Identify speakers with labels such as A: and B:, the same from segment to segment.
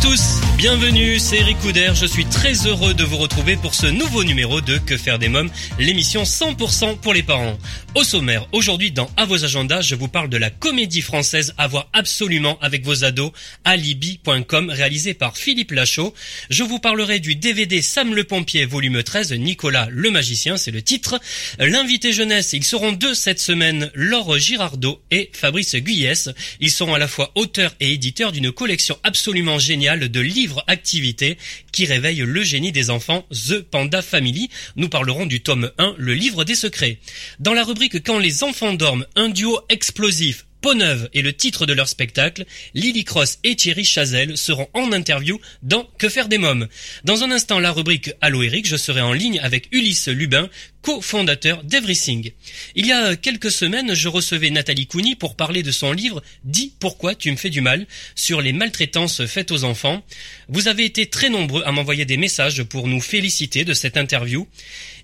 A: tous, bienvenue, c'est Eric Couder, je suis très heureux de vous retrouver pour ce nouveau numéro de Que faire des mômes, l'émission 100% pour les parents. Au sommaire, aujourd'hui dans À vos agendas, je vous parle de la comédie française à voir absolument avec vos ados, alibi.com, réalisé par Philippe Lachaud. Je vous parlerai du DVD Sam le pompier, volume 13, Nicolas le magicien, c'est le titre. L'invité jeunesse, ils seront deux cette semaine, Laure Girardot et Fabrice Guyès. Ils sont à la fois auteurs et éditeurs d'une collection absolument géniale de livres activités qui réveillent le génie des enfants, The Panda Family. Nous parlerons du tome 1, le livre des secrets. Dans la rubrique Quand les enfants dorment, un duo explosif Peau neuve est le titre de leur spectacle. Lily Cross et Thierry Chazelle seront en interview dans Que faire des mômes. Dans un instant, la rubrique Allo Eric, je serai en ligne avec Ulysse Lubin, co-fondateur d'Everything. Il y a quelques semaines, je recevais Nathalie Couni pour parler de son livre Dis pourquoi tu me fais du mal sur les maltraitances faites aux enfants. Vous avez été très nombreux à m'envoyer des messages pour nous féliciter de cette interview.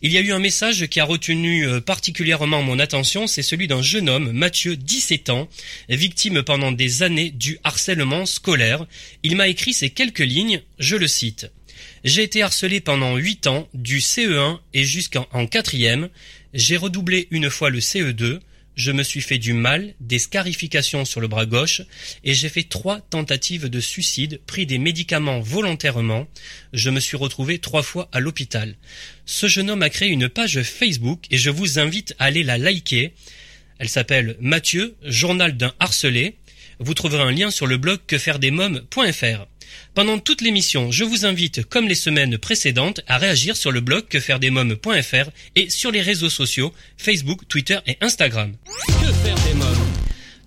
A: Il y a eu un message qui a retenu euh, particulièrement mon attention, c'est celui d'un jeune homme, Mathieu, 17 ans, victime pendant des années du harcèlement scolaire. Il m'a écrit ces quelques lignes, je le cite. J'ai été harcelé pendant 8 ans, du CE1 et jusqu'en en quatrième. J'ai redoublé une fois le CE2. Je me suis fait du mal, des scarifications sur le bras gauche, et j'ai fait trois tentatives de suicide, pris des médicaments volontairement. Je me suis retrouvé trois fois à l'hôpital. Ce jeune homme a créé une page Facebook et je vous invite à aller la liker. Elle s'appelle Mathieu, journal d'un harcelé. Vous trouverez un lien sur le blog quefairedesmoms.fr. Pendant toute l'émission, je vous invite, comme les semaines précédentes, à réagir sur le blog quefairedesmoms.fr et sur les réseaux sociaux Facebook, Twitter et Instagram.
B: Que faire des mômes?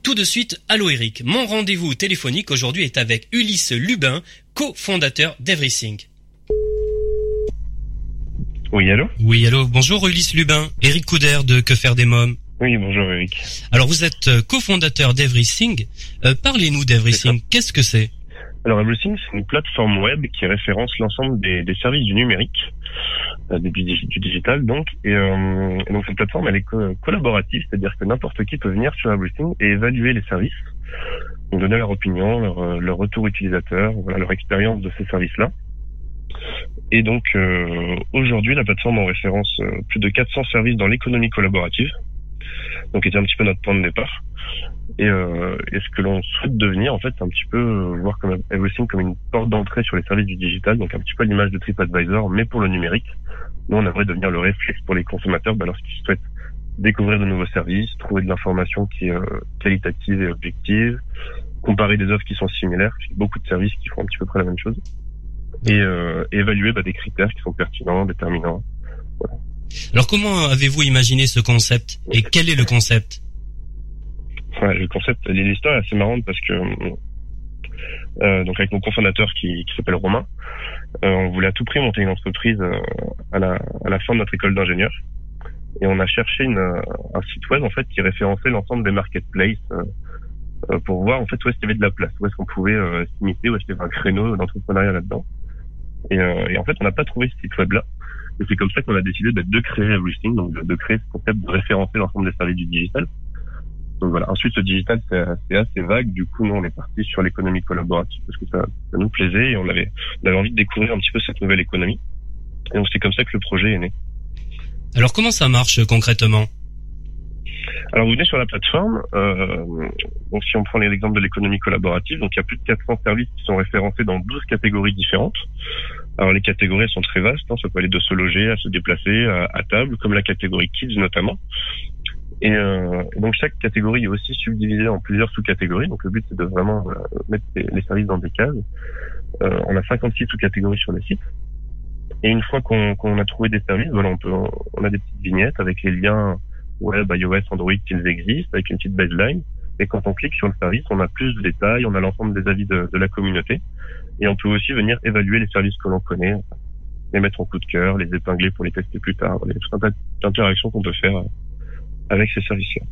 A: Tout de suite, allô Eric. Mon rendez-vous téléphonique aujourd'hui est avec Ulysse Lubin, co-fondateur d'Everything.
C: Oui, allô?
A: Oui, allô, bonjour Ulysse Lubin, Eric Couder de Que faire des mômes?
C: Oui, bonjour Eric.
A: Alors vous êtes euh, cofondateur d'Everything. Euh, Parlez-nous d'Everything, qu'est-ce que c'est?
C: Alors Everything, c'est une plateforme web qui référence l'ensemble des, services du numérique, euh, du, digital donc. Et, euh, donc cette plateforme, elle est co- collaborative, c'est-à-dire que n'importe qui peut venir sur Everything et évaluer les services, donner leur opinion, leur, euh, leur retour utilisateur, voilà, leur expérience de ces services-là. Et donc euh, aujourd'hui, la plateforme en référence euh, plus de 400 services dans l'économie collaborative, donc était un petit peu notre point de départ. Et, euh, et ce que l'on souhaite devenir, en fait, c'est un petit peu euh, voir comme Everything comme une porte d'entrée sur les services du digital, donc un petit peu l'image de TripAdvisor, mais pour le numérique. Nous, on aimerait devenir le réflexe pour les consommateurs bah, lorsqu'ils souhaitent découvrir de nouveaux services, trouver de l'information qui est euh, qualitative et objective, comparer des offres qui sont similaires, parce beaucoup de services qui font un petit peu près la même chose, et, euh, évaluer bah, des critères qui sont pertinents, déterminants.
A: Alors comment avez-vous imaginé ce concept et quel est le concept?
C: Ouais, le concept, l'histoire est assez marrante parce que euh, donc avec mon cofondateur qui, s'appelle Romain, euh, on voulait à tout prix monter une entreprise euh, à, la, fin de notre école d'ingénieur et on a cherché un site web en fait qui référençait l'ensemble des marketplaces pour voir en fait où est-ce qu'il y avait de la place, où est-ce qu'on pouvait s'imiter, où est-ce qu'il y avait un créneau d'entrepreneuriat là-dedans. Et, et en fait, on n'a pas trouvé ce site web-là. Et c'est comme ça qu'on a décidé de créer Everything, donc de, créer ce concept de référencer l'ensemble des services du digital. Donc voilà. Ensuite, le digital, c'est assez vague. Du coup, nous, on est parti sur l'économie collaborative parce que ça, ça nous plaisait et on avait, on avait envie de découvrir un petit peu cette nouvelle économie. Et donc, c'est comme ça que le projet est né.
A: Alors comment ça marche concrètement?
C: Alors, vous venez sur la plateforme. Euh, donc, si on prend l'exemple de l'économie collaborative, donc il y a plus de 400 services qui sont référencés dans 12 catégories différentes. Alors, les catégories sont très vastes. hein. ça peut aller de se loger à se déplacer à, à table, comme la catégorie kids notamment. Et, euh, donc chaque catégorie est aussi subdivisée en plusieurs sous-catégories. Donc le but c'est de vraiment euh, mettre les, services dans des cases. Euh, on a 56 sous-catégories sur le site. Et une fois qu'on a trouvé des services, voilà, on peut, on a des petites vignettes avec les liens web, iOS, Android qu'ils existent, avec une petite baseline. Et quand on clique sur le service, on a plus de détails, on a l'ensemble des avis de, de la communauté. Et on peut aussi venir évaluer les services que l'on connaît, les mettre en coup de cœur, les épingler pour les tester plus tard. Il y a tout un tas d'interactions qu'on peut faire avec ces services-là.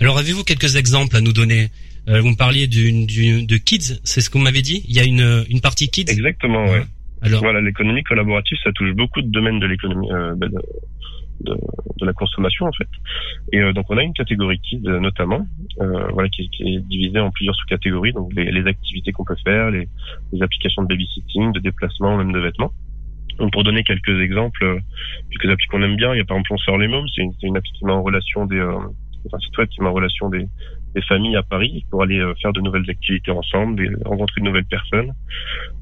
A: Alors avez-vous quelques exemples à nous donner? Euh, Vous me parliez d'une, d'une- de kids, c'est ce vous m'avez dit? Il y a une, une partie kids?
C: Exactement, ouais.
A: Alors,
C: Voilà, l'économie collaborative, ça touche beaucoup de domaines de l'économie, euh, bah, de, de, la consommation en fait. Et euh, donc on a une catégorie kids euh, notamment, euh, voilà, qui, qui est divisée en plusieurs sous-catégories, donc les, les activités qu'on peut faire, les, les applications de babysitting, de déplacement, même de vêtements. Donc pour donner quelques exemples, euh, quelques applis qu'on aime bien, il y a par exemple On sort les mômes, c'est une, une appli qui met en relation des, euh, un site web qui met en relation des, des familles à Paris pour aller euh, faire de nouvelles activités ensemble, des, rencontrer de nouvelles personnes.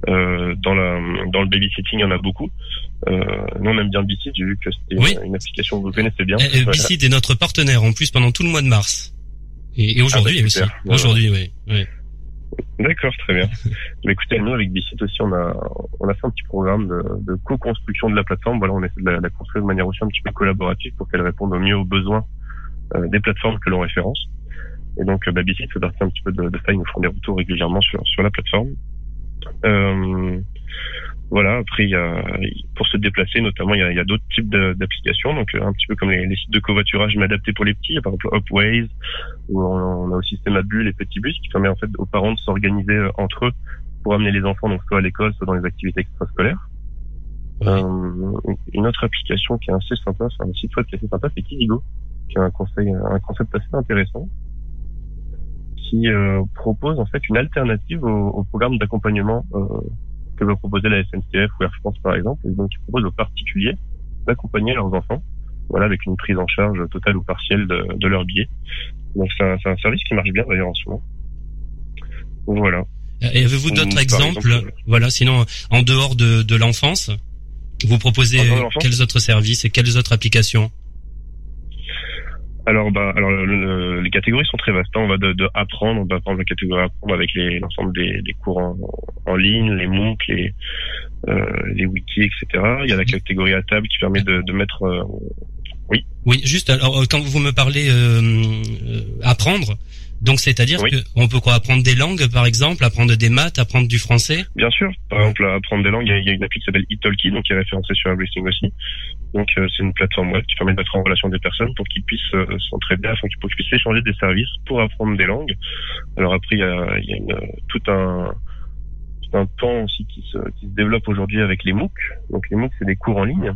C: Euh, dans la dans le babysitting, il y en a beaucoup. Euh, nous on aime bien Bici, j'ai vu que c'était
A: Oui.
C: une, application que vous connaissez bien.
A: euh,
C: Voilà.
A: Bicid est notre partenaire en plus pendant tout le mois de mars. Et, et aujourd'hui
C: Ah bah,
A: aussi. Aujourd'hui, oui. oui.
C: D'accord, très bien. Mais écoutez, nous avec Bicit aussi, on a on a fait un petit programme de, de co-construction de la plateforme. Voilà, on essaie de la, la construire de manière aussi un petit peu collaborative pour qu'elle réponde au mieux aux besoins euh, des plateformes que l'on référence. Et donc, euh, Bicit fait partie un petit peu de, de ça. Ils nous font des retours régulièrement sur sur la plateforme. Euh, voilà. Après, y a, pour se déplacer, notamment, il y a, y a d'autres types d'applications. Donc, euh, un petit peu comme les, les sites de covoiturage, mais adaptés pour les petits. Il y a par exemple Upways, où on, a aussi Semabu, les petits bus, qui permet en fait aux parents de s'organiser euh, entre eux pour amener les enfants donc soit à l'école, soit dans les activités extrascolaires.
A: Ouais.
C: Euh, une autre application qui est assez sympa, c'est un site web qui est assez sympa, c'est Kidigo, qui a un conseil, un concept assez intéressant, qui euh, propose en fait une alternative au, au programme d'accompagnement euh, que veut proposer la SNCF ou Air France par exemple, et donc qui propose aux particuliers d'accompagner leurs enfants, voilà, avec une prise en charge totale ou partielle de, de leur billet. Donc c'est un, service qui marche bien d'ailleurs en ce moment. Donc voilà.
A: Et avez-vous
C: Ou,
A: d'autres exemples?
C: exemple,
A: Voilà, sinon, en dehors de, de l'enfance, vous proposez
C: dehors
A: euh,
C: l'enfance?
A: quels autres services et quelles autres applications?
C: Alors, bah, alors le- le- les catégories sont très vastes. hein. On va de, de apprendre, on va prendre la catégorie apprendre avec les- l'ensemble des, des cours en, en ligne, les MOOC, les, euh, les wikis, etc. Il y a la catégorie à table qui permet de, de mettre euh,
A: Oui, juste alors euh, quand vous me parlez euh, euh, apprendre, donc c'est-à-dire
C: Oui.
A: que on peut quoi apprendre des langues par exemple, apprendre des maths, apprendre du français?
C: Bien sûr. Par exemple, apprendre des langues, il y a, une appli qui s'appelle Italki, donc qui est référencée sur Everything aussi. Donc, euh, c'est une plateforme web qui permet de mettre en relation des personnes pour qu'ils puissent euh, s'entraider, afin qu'ils puissent échanger des services pour apprendre des langues. Alors après, il y a, il y a une, tout un tout un pan aussi qui se, qui se développe aujourd'hui avec les MOOC. Donc, les MOOC, c'est des cours en ligne.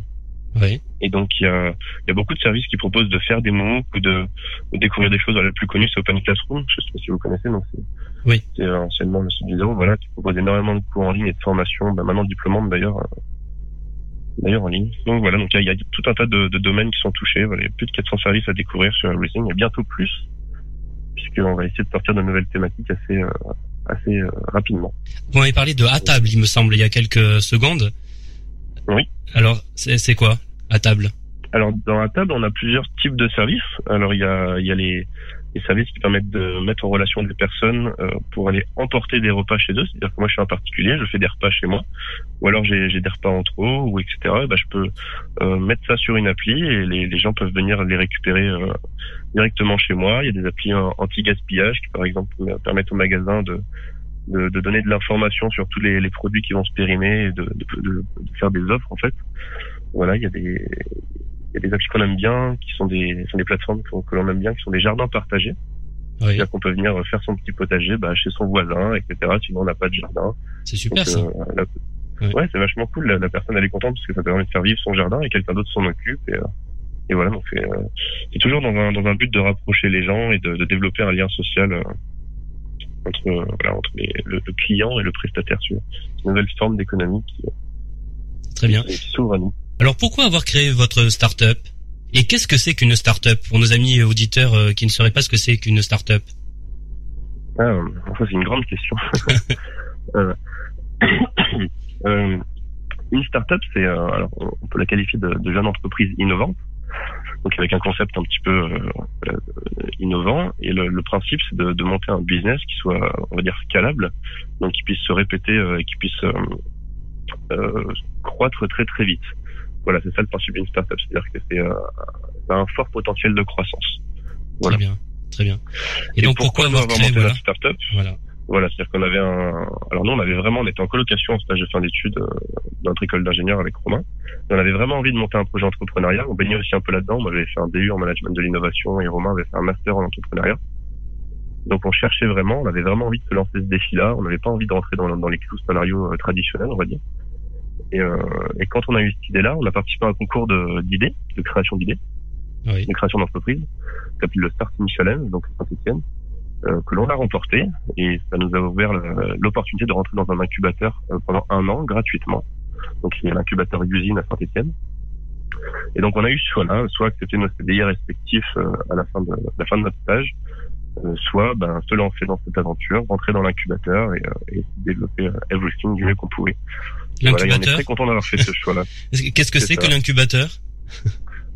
A: Oui.
C: Et donc, il y a, il y a beaucoup de services qui proposent de faire des MOOC ou de, ou de découvrir des choses. Le plus connu, c'est Open Classroom. Je sais pas si vous connaissez. Donc, c'est,
A: Oui.
C: c'est anciennement le site du zéro, voilà, qui propose énormément de cours en ligne et de formations, bah, maintenant diplômantes d'ailleurs, euh, d'ailleurs en ligne. Donc voilà, donc il y, a- il y a tout un tas de, de domaines qui sont touchés. Voilà, il y a plus de 400 services à découvrir sur Everything et bientôt plus, puisqu'on va essayer de sortir de nouvelles thématiques assez, euh, assez euh, rapidement.
A: Vous m'avez parlé de à table, il me semble, il y a quelques secondes.
C: Oui.
A: Alors c'est quoi à table?
C: Alors dans la table, on a plusieurs types de services. Alors il y a, il y a les, les services qui permettent de mettre en relation des personnes euh, pour aller emporter des repas chez eux. C'est-à-dire que moi je suis un particulier, je fais des repas chez moi, ou alors j'ai des repas entre eux, ou etc. Et ben, je peux euh, mettre ça sur une appli et les, les gens peuvent venir les récupérer euh, directement chez moi. Il y a des applis anti-gaspillage qui par exemple permettent au magasin de de, de donner de l'information sur tous les, les produits qui vont se périmer et de, de, de- de faire des offres en fait. Voilà, il y a des il y a des applis qu'on aime bien, qui sont des sont des plateformes que, que l'on aime bien, qui sont des jardins partagés.
A: Oui,
C: C'est-à-dire qu'on peut venir faire son petit potager bah, chez son voisin, etc. Sinon on n'a pas de jardin.
A: c'est super
C: Donc,
A: ça.
C: euh, la-
A: Ouais.
C: Ouais, c'est vachement cool. La, la personne elle est contente parce que ça permet de faire vivre son jardin et quelqu'un d'autre s'en occupe. Et, euh, et voilà, donc c'est euh, toujours dans un dans un but de rapprocher les gens et de, de développer un lien social euh, entre euh, voilà entre les- le, le client et le prestataire. C'est une nouvelle forme d'économie qui,
A: Très bien.
C: qui s'ouvre à nous.
A: Alors pourquoi avoir créé votre start-up? Et qu'est-ce que c'est qu'une start-up? Pour nos amis auditeurs euh, qui ne sauraient pas ce que c'est qu'une start-up
C: Ah, euh, ça c'est une grande question. Euh, euh, une start-up, c'est euh, alors on on peut la qualifier de, de jeune entreprise innovante, donc avec un concept un petit peu euh, innovant. Et le, le principe, c'est de, de monter un business qui soit, on va dire, scalable, donc qui puisse se répéter euh, et qui puisse euh, euh, croître très très vite. Voilà, c'est ça le principe d'une start-up, c'est-à-dire que c'est euh, un fort potentiel de croissance. Voilà.
A: Très bien. Très bien. Et, donc pourquoi, avoir créé
C: voilà. la startup?
A: Voilà.
C: Voilà, c'est-à-dire qu'on avait un. Alors nous, on avait vraiment, on était en colocation en stage de fin d'études euh, dans notre école d'ingénieur avec Romain. on avait vraiment envie de monter un projet entrepreneurial. On baignait aussi un peu là-dedans. Moi, j'avais fait un DU en management de l'innovation et Romain avait fait un master en entrepreneuriat. Donc on cherchait vraiment, on avait vraiment envie de se lancer ce défi-là. On n'avait pas envie de rentrer dans, dans les clous salariaux euh, traditionnels, on va dire. Et, euh, et, quand on a eu cette idée-là, on a participé à un concours d'idées, de, création d'idées,
A: oui.
C: de création d'entreprise, qui s'appelle le Start Challenge, donc Saint-Etienne, que l'on a remporté. Et ça nous a ouvert l'opportunité de rentrer dans un incubateur euh, pendant un an gratuitement. Donc il y a l'incubateur Usine à Saint-Etienne. Et donc on a eu ce choix-là, soit accepter nos CDI respectifs euh, à la fin de, la fin de notre stage, euh, soit ben, se lancer dans cette aventure, rentrer dans l'incubateur et, et, développer everything du mieux qu'on pouvait.
A: L'incubateur.
C: Voilà, on est très content d'avoir fait ce choix-là.
A: Qu'est-ce que c'est que l'incubateur?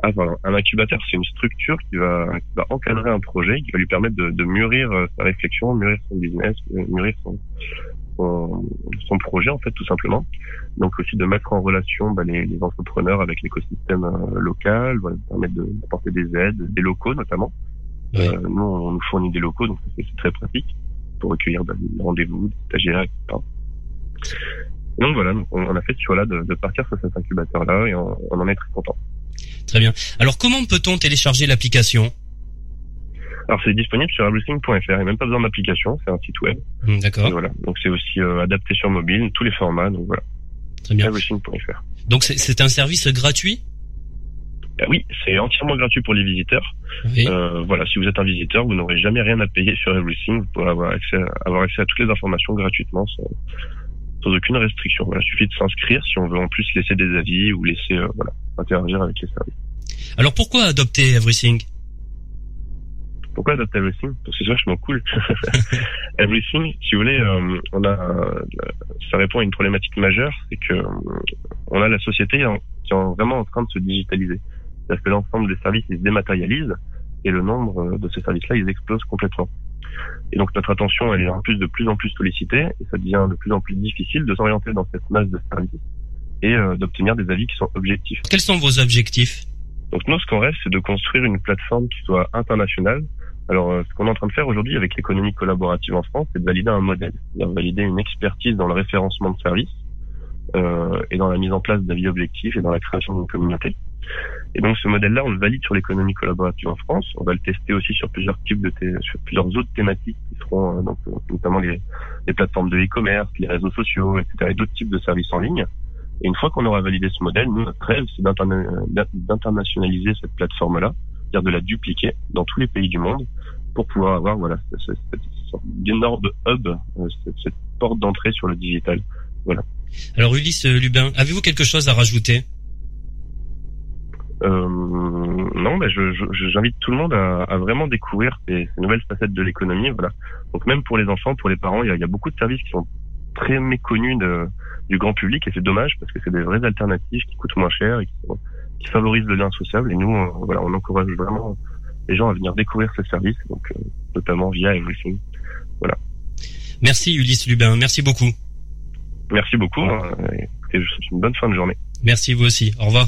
C: Ah. Un incubateur, c'est une structure qui va, qui va, encadrer un projet, qui va lui permettre de, de mûrir sa réflexion, mûrir son business, mûrir son, son, son, projet en fait tout simplement. Donc aussi de mettre en relation bah, les, les, entrepreneurs avec l'écosystème euh, local, voilà, permettre d'apporter des aides, des locaux notamment.
A: Oui.
C: Euh, nous, on nous fournit des locaux, donc c'est très pratique pour recueillir bah, des rendez-vous, des stagiaires, etc. Donc voilà, on a fait ce choix-là de, de, partir sur cet incubateur-là et on, on, en est très content.
A: Très bien. Alors comment peut-on télécharger l'application?
C: Alors c'est disponible sur everything.fr, il n'y a même pas besoin d'application, c'est un site web.
A: Mmh, D'accord.
C: Voilà, donc c'est aussi euh, adapté sur mobile, tous les formats, donc voilà.
A: Très bien.
C: Everything.fr.
A: Donc c'est un service gratuit?
C: Euh, Oui, c'est entièrement gratuit pour les visiteurs.
A: Oui.
C: Euh, voilà, si vous êtes un visiteur, vous n'aurez jamais rien à payer sur Everything, vous pourrez avoir accès à, avoir accès à toutes les informations gratuitement sans, sans aucune restriction. Voilà, il suffit de s'inscrire si on veut en plus laisser des avis ou laisser euh, voilà, interagir avec les services.
A: Alors pourquoi adopter Everything?
C: Pourquoi adopter Everything? Parce que c'est vachement cool. everything, si vous voulez, euh, on a, euh, ça répond à une problématique majeure, c'est que on a la société qui est vraiment en train de se digitaliser. C'est-à-dire que l'ensemble des services ils se dématérialisent et le nombre de ces services-là ils explosent complètement. Et donc notre attention, elle est en plus de plus en plus sollicitée et ça devient de plus en plus difficile de s'orienter dans cette masse de services et euh, d'obtenir des avis qui sont objectifs.
A: Quels sont vos objectifs?
C: Donc nous, ce qu'on rêve, c'est de construire une plateforme qui soit internationale. Alors, euh, ce qu'on est en train de faire aujourd'hui avec l'économie collaborative en France, c'est de valider un modèle, c'est-à-dire valider une expertise dans le référencement de services euh, et dans la mise en place d'avis objectifs et dans la création d'une communauté. Et donc ce modèle-là, on le valide sur l'économie collaborative en France. On va le tester aussi sur plusieurs types de sur plusieurs autres thématiques qui seront euh, donc notamment les, les plateformes de e-commerce, les réseaux sociaux, etc. et d'autres types de services en ligne. Et une fois qu'on aura validé ce modèle, nous, notre rêve, c'est d'internationaliser cette plateforme-là, c'est-à-dire de la dupliquer dans tous les pays du monde pour pouvoir avoir voilà cette, sorte d'énorme hub, euh, cette, cette porte d'entrée sur le digital. Voilà.
A: Alors Ulysse Lubin, avez-vous quelque chose à rajouter?
C: Euh, non, mais je, j'invite tout le monde à, à vraiment découvrir ces, ces, nouvelles facettes de l'économie. Voilà. Donc même pour les enfants, pour les parents, il y a, il y a beaucoup de services qui sont très méconnus de, du grand public et c'est dommage parce que c'est des vraies alternatives qui coûtent moins cher et qui, qui favorisent le lien social. Et nous, on, voilà, on encourage vraiment les gens à venir découvrir ces services, donc euh, notamment via Everything. Voilà.
A: Merci Ulysse Lubin, merci beaucoup.
C: Merci beaucoup euh, et je vous souhaite une bonne fin de journée.
A: Merci vous aussi. Au revoir.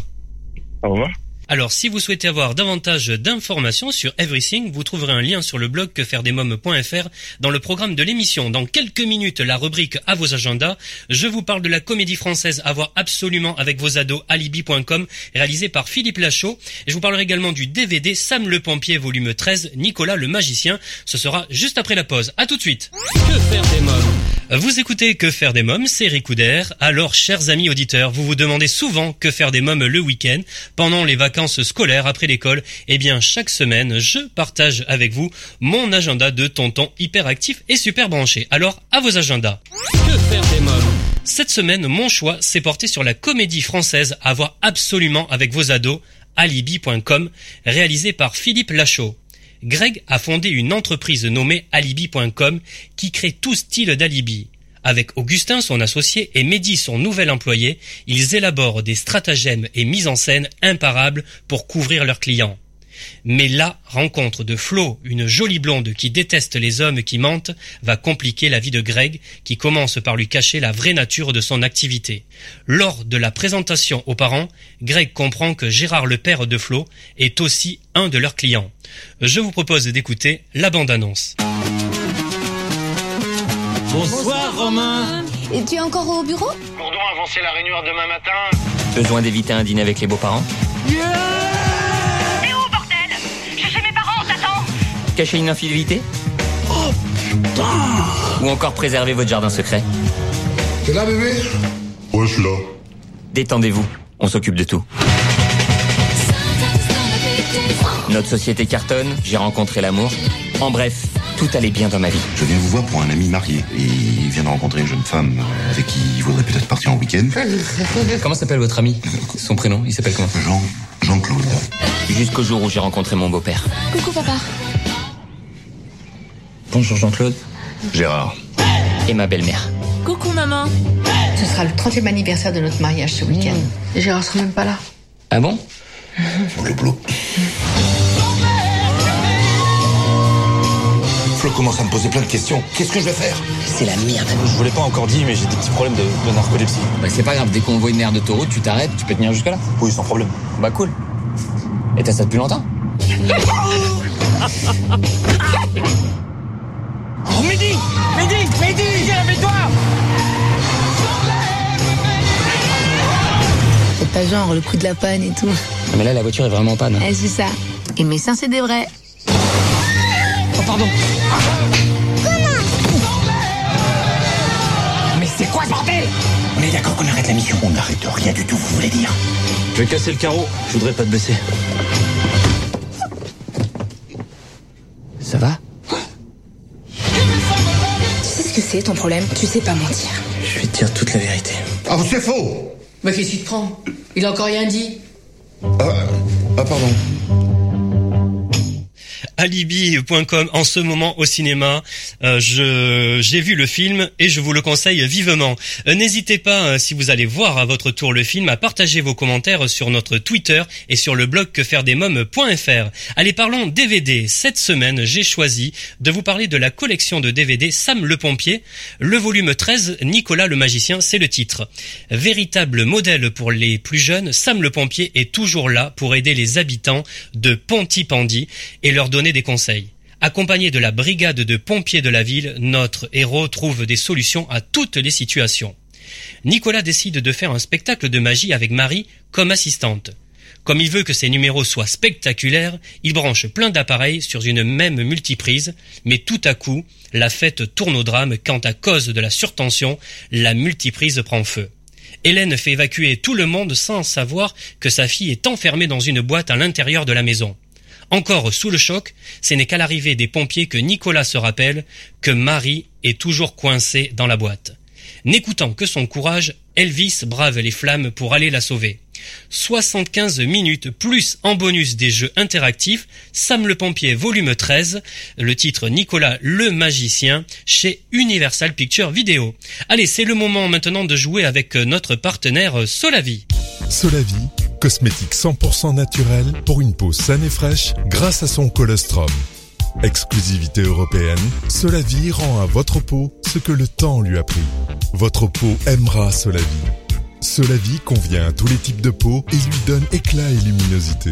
C: Au revoir.
A: Alors, si vous souhaitez avoir davantage d'informations sur Everything, vous trouverez un lien sur le blog quefairedesmoms.fr dans le programme de l'émission. Dans quelques minutes, la rubrique à vos agendas. Je vous parle de la comédie française à voir absolument avec vos ados alibi.com réalisée par Philippe Lachaud. Et je vous parlerai également du DVD Sam le Pompier volume 13, Nicolas le Magicien. Ce sera juste après la pause. À tout de suite.
B: Que faire des mômes?
A: Vous écoutez Que faire des mômes, c'est Ricoudère. Alors, chers amis auditeurs, vous vous demandez souvent que faire des mômes le week-end, pendant les vacances scolaires après l'école, eh bien chaque semaine, je partage avec vous mon agenda de tonton hyperactif et super branché. Alors, à vos agendas.
B: Que faire des mômes?
A: Cette semaine, mon choix s'est porté sur la comédie française à voir absolument avec vos ados, alibi.com, réalisée par Philippe Lachaud. Greg a fondé une entreprise nommée alibi.com qui crée tout style d'alibi. Avec Augustin, son associé, et Mehdi, son nouvel employé, ils élaborent des stratagèmes et mises en scène imparables pour couvrir leurs clients. Mais la rencontre de Flo, une jolie blonde qui déteste les hommes qui mentent, va compliquer la vie de Greg, qui commence par lui cacher la vraie nature de son activité. Lors de la présentation aux parents, Greg comprend que Gérard le père de Flo est aussi un de leurs clients. Je vous propose d'écouter la bande-annonce.
B: Bonsoir Romain
D: Et tu es encore au bureau
E: Gourdon avancer la réunion demain matin.
F: Besoin d'éviter un dîner avec les beaux-parents
G: T'es où, bordel? Chez mes parents, t'attends
F: Cacher une infidélité Ou encore préserver votre jardin secret
H: T'es là, bébé?
I: Ouais, je suis là.
F: Détendez-vous, on s'occupe de tout. Notre société cartonne, j'ai rencontré l'amour. En bref, tout allait bien dans ma vie.
J: Je viens vous voir pour un ami marié et il vient de rencontrer une jeune femme euh, avec qui il voudrait peut-être partir en week-end.
F: Comment s'appelle votre ami? Son prénom, il s'appelle comment?
J: Jean, Jean-Claude.
F: Jusqu'au jour où j'ai rencontré mon beau-père.
D: Coucou papa.
F: Bonjour Jean-Claude.
J: Gérard.
F: Et ma belle-mère.
D: Coucou maman.
K: Ce sera le 30e anniversaire de notre mariage ce week-end. Et Gérard sera même pas là.
F: Ah bon?
J: Blou blou. Flo commence à me poser plein de questions. Qu'est-ce que je vais faire
F: C'est la merde.
L: Je vous l'ai pas encore dit, mais j'ai des petits problèmes de, de narcolepsie.
F: Bah c'est pas grave, dès qu'on voit une aire d'autoroute, tu t'arrêtes, tu peux tenir jusque là.
L: Oui, sans problème.
F: Bah cool. Et t'as ça depuis longtemps
G: Oh Mehdi Mehdi Mehdi Viens avec toi
K: C'est pas genre le coup de la panne et tout.
F: Ah, Mais là la voiture est vraiment en panne.
K: Eh, c'est ça. Et mes seins, c'est des vrais.
G: Pardon
F: Mais c'est quoi ce bordel?
J: On est d'accord qu'on arrête la mission. On n'arrête rien du tout, vous voulez dire?
L: Je vais casser le carreau. Je voudrais pas te baisser.
F: Ça va?
K: Tu sais ce que c'est ton problème? Tu sais pas mentir.
L: Je vais te dire toute la vérité.
J: Ah, c'est faux
K: Bah qu'est-ce qui te prend? Il a encore rien dit.
J: ah, ah, pardon.
A: alibi.com en ce moment au cinéma. Euh, je j'ai vu le film et je vous le conseille vivement. Euh, N'hésitez pas euh, si vous allez voir à votre tour le film à partager vos commentaires sur notre Twitter et sur le blog quefairedesmoms.fr. Allez parlons DVD. Cette semaine, j'ai choisi de vous parler de la collection de DVD Sam le pompier, le volume 13 Nicolas le magicien, c'est le titre. Véritable modèle pour les plus jeunes, Sam le pompier est toujours là pour aider les habitants de Pontypandy et leur donner des conseils. Accompagné de la brigade de pompiers de la ville, notre héros trouve des solutions à toutes les situations. Nicolas décide de faire un spectacle de magie avec Marie comme assistante. Comme il veut que ses numéros soient spectaculaires, il branche plein d'appareils sur une même multiprise, mais tout à coup, la fête tourne au drame quand à cause de la surtension, la multiprise prend feu. Hélène fait évacuer tout le monde sans savoir que sa fille est enfermée dans une boîte à l'intérieur de la maison. Encore sous le choc, ce n'est qu'à l'arrivée des pompiers que Nicolas se rappelle que Marie est toujours coincée dans la boîte. N'écoutant que son courage, Elvis brave les flammes pour aller la sauver. 75 minutes plus en bonus des jeux interactifs, Sam le pompier volume 13, le titre Nicolas le magicien chez Universal Picture Video. Allez, c'est le moment maintenant de jouer avec notre partenaire Solavi.
I: Solavi, cosmétique 100% naturel pour une peau saine et fraîche grâce à son colostrum. Exclusivité européenne, Solavi rend à votre peau ce que le temps lui a pris. Votre peau aimera Solavi. Solavi convient à tous les types de peau et lui donne éclat et luminosité.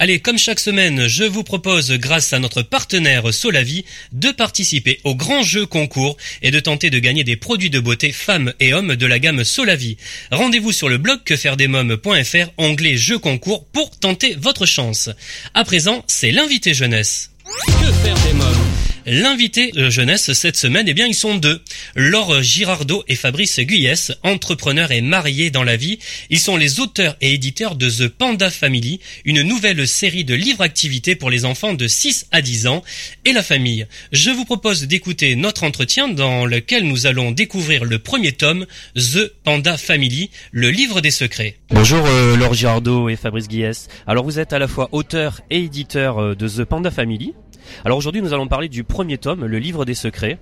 A: Allez, comme chaque semaine, je vous propose, grâce à notre partenaire Solavi, de participer au grand jeu concours et de tenter de gagner des produits de beauté femmes et hommes de la gamme Solavi. Rendez-vous sur le blog quefairedesmoms.fr, onglet jeu concours pour tenter votre chance. À présent, c'est l'invité jeunesse.
B: Que faire des mômes?
A: L'invité jeunesse cette semaine, eh bien, ils sont deux. Laure Girardot et Fabrice Guyès, entrepreneurs et mariés dans la vie. Ils sont les auteurs et éditeurs de The Panda Family, une nouvelle série de livres-activités pour les enfants de 6 à 10 ans et la famille. Je vous propose d'écouter notre entretien dans lequel nous allons découvrir le premier tome, The Panda Family, le livre des secrets.
M: Bonjour euh, Laure Girardot et Fabrice Guiès. Alors vous êtes à la fois auteur et éditeur euh, de The Panda Family. Alors aujourd'hui nous allons parler du premier tome, le livre des secrets.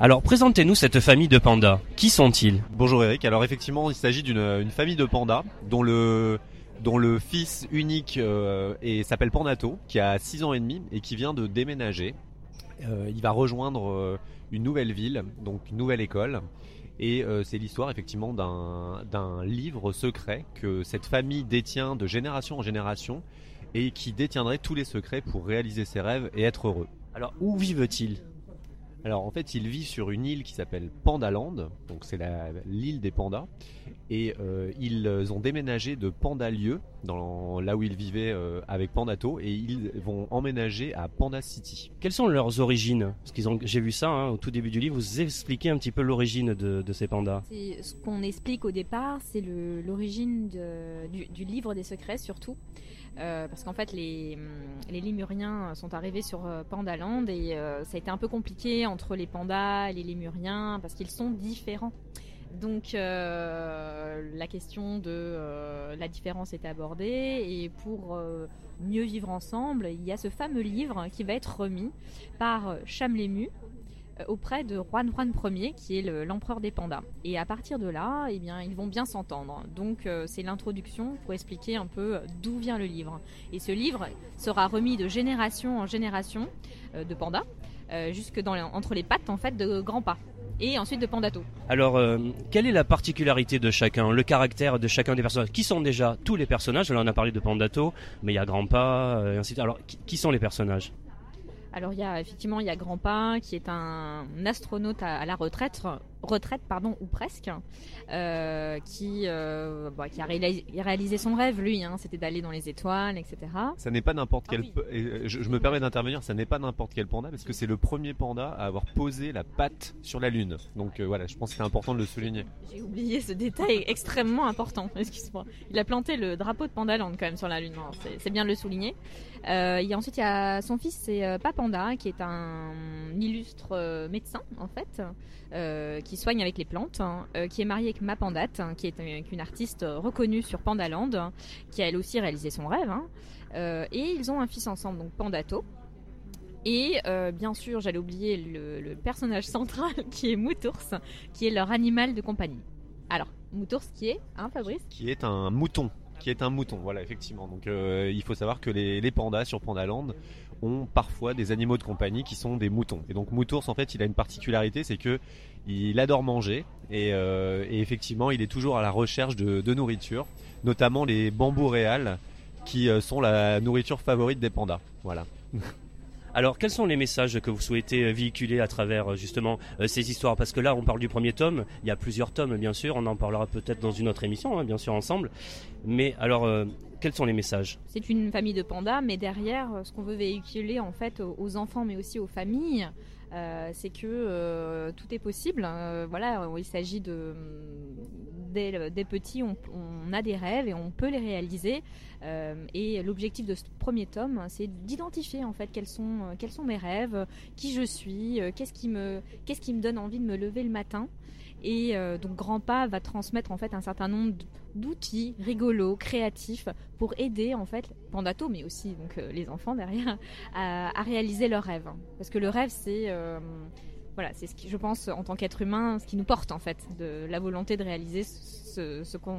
M: Alors présentez-nous cette famille de pandas. Qui sont-ils?
N: Bonjour Eric, alors effectivement il s'agit d'une une famille de pandas dont le dont le fils unique euh, s'appelle Pandato, qui a 6 ans et demi et qui vient de déménager. Euh, il va rejoindre euh, une nouvelle ville, donc une nouvelle école. Et euh, c'est l'histoire effectivement d'un livre secret que cette famille détient de génération en génération et qui détiendrait tous les secrets pour réaliser ses rêves et être heureux.
M: Alors où vivent-ils?
N: Alors en fait, il vit sur une île qui s'appelle Pandaland, donc c'est la- l'île des pandas, et euh, ils ont déménagé de Pandalieu, dans là où ils vivaient euh, avec Pandato, et ils vont emménager à Panda City.
M: Quelles sont leurs origines? Parce qu'ils ont, j'ai vu ça hein, au tout début du livre. Vous expliquez un petit peu l'origine de, de ces pandas.
O: C'est ce qu'on explique au départ, c'est l'origine du livre des secrets surtout. Euh, parce qu'en fait, les, les lémuriens sont arrivés sur euh, Pandaland et euh, ça a été un peu compliqué entre les pandas et les lémuriens parce qu'ils sont différents. Donc la question de la différence est abordée et pour mieux vivre ensemble, il y a ce fameux livre qui va être remis par Chamlému euh, auprès de Juan Juan Ier qui est le- l'empereur des pandas. Et à partir de là, eh bien, ils vont bien s'entendre. Donc euh, c'est l'introduction pour expliquer un peu d'où vient le livre. Et ce livre sera remis de génération en génération euh, de pandas euh, jusque dans entre les pattes en fait de Grandpa et ensuite de Pandato.
M: Alors, euh, quelle est la particularité de chacun, le caractère de chacun des personnages? Qui sont déjà tous les personnages? Là, on a parlé de Pandato, mais il y a Grandpa, euh, et ainsi de suite. Alors, qui sont les personnages?
O: Alors il y a effectivement il y a Grandpa qui est un astronaute à, à la retraite, retraite pardon ou presque, euh, qui euh, bah, qui a réalisé, réalisé son rêve lui, hein, c'était d'aller dans les étoiles, etc.
N: Ça n'est pas n'importe
O: Ah
N: quel.
O: oui.
N: et, euh, je, je me permets d'intervenir. Ça n'est pas n'importe quel panda parce que c'est le premier panda à avoir posé la patte sur la lune. Donc euh, voilà, je pense que c'est important de le souligner.
O: J'ai oublié ce détail extrêmement important. Excuse-moi. Il a planté le drapeau de Pandaland quand même sur la lune. C'est bien de le souligner. A ensuite il y a son fils, c'est Papanda, qui est un illustre médecin en fait, euh, qui soigne avec les plantes, hein, euh, qui est marié avec Mapandate, hein, qui est une, artiste reconnue sur Pandaland, hein, qui a elle aussi réalisé son rêve. Euh, et ils ont un fils ensemble, donc Pandato. Et euh, bien sûr, j'allais oublier le, personnage central qui est Moutours, qui est leur animal de compagnie. Alors, Moutours qui est, hein Fabrice?
N: Qui est un mouton. Qui est un mouton, voilà, effectivement. Donc euh, il faut savoir que les, les pandas sur Pandaland ont parfois des animaux de compagnie qui sont des moutons. Et donc Moutours, en fait, il a une particularité, c'est que il adore manger et, euh, et effectivement, il est toujours à la recherche de, de nourriture, notamment les bambous réals qui euh, sont la nourriture favorite des pandas. Voilà.
M: Alors, quels sont les messages que vous souhaitez euh, véhiculer à travers justement euh, ces histoires? Parce que là, on parle du premier tome. Il y a plusieurs tomes, bien sûr. On en parlera peut-être dans une autre émission, hein, bien sûr, ensemble. Mais alors, euh, quels sont les messages?
O: C'est une famille de pandas, mais derrière, ce qu'on veut véhiculer en fait aux- enfants, mais aussi aux familles, c'est que euh, tout est possible. Euh, voilà, il s'agit de dès, le- dès petits, on, a des rêves et on peut les réaliser. Euh, et l'objectif de ce premier tome, c'est d'identifier en fait quels sont euh, quels sont mes rêves, qui je suis, euh, qu'est-ce qui me donne envie de me lever le matin. Et euh, donc Grandpa va transmettre en fait un certain nombre d'outils rigolos, créatifs pour aider en fait Pandato, mais aussi euh, les enfants derrière, à, à réaliser leurs rêves. Parce que le rêve, c'est euh, voilà, c'est ce qui, je pense, en tant qu'être humain, ce qui nous porte en fait, de la volonté de réaliser ce, ce qu'on,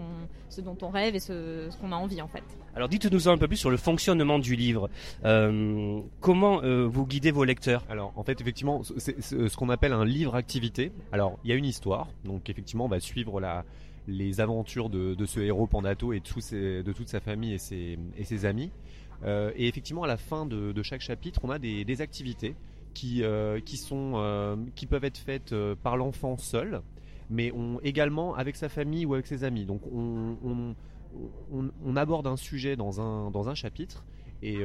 O: ce dont on rêve et ce, ce qu'on a envie en fait.
M: Alors, dites-nous un peu plus sur le fonctionnement du livre. Euh, comment euh, vous guidez vos lecteurs?
N: Alors en fait effectivement c'est c'est ce qu'on appelle un livre activité. Alors il y a une histoire, donc effectivement on va suivre la, les aventures de, de ce héros Pandato et de, ses- de toute sa famille et ses, et ses amis. Euh, et effectivement à la fin de, de chaque chapitre on a des, des activités qui, euh, qui, sont, euh, qui peuvent être faites euh, par l'enfant seul, mais on, également avec sa famille ou avec ses amis. Donc on, on, aborde un sujet dans un, dans un chapitre et,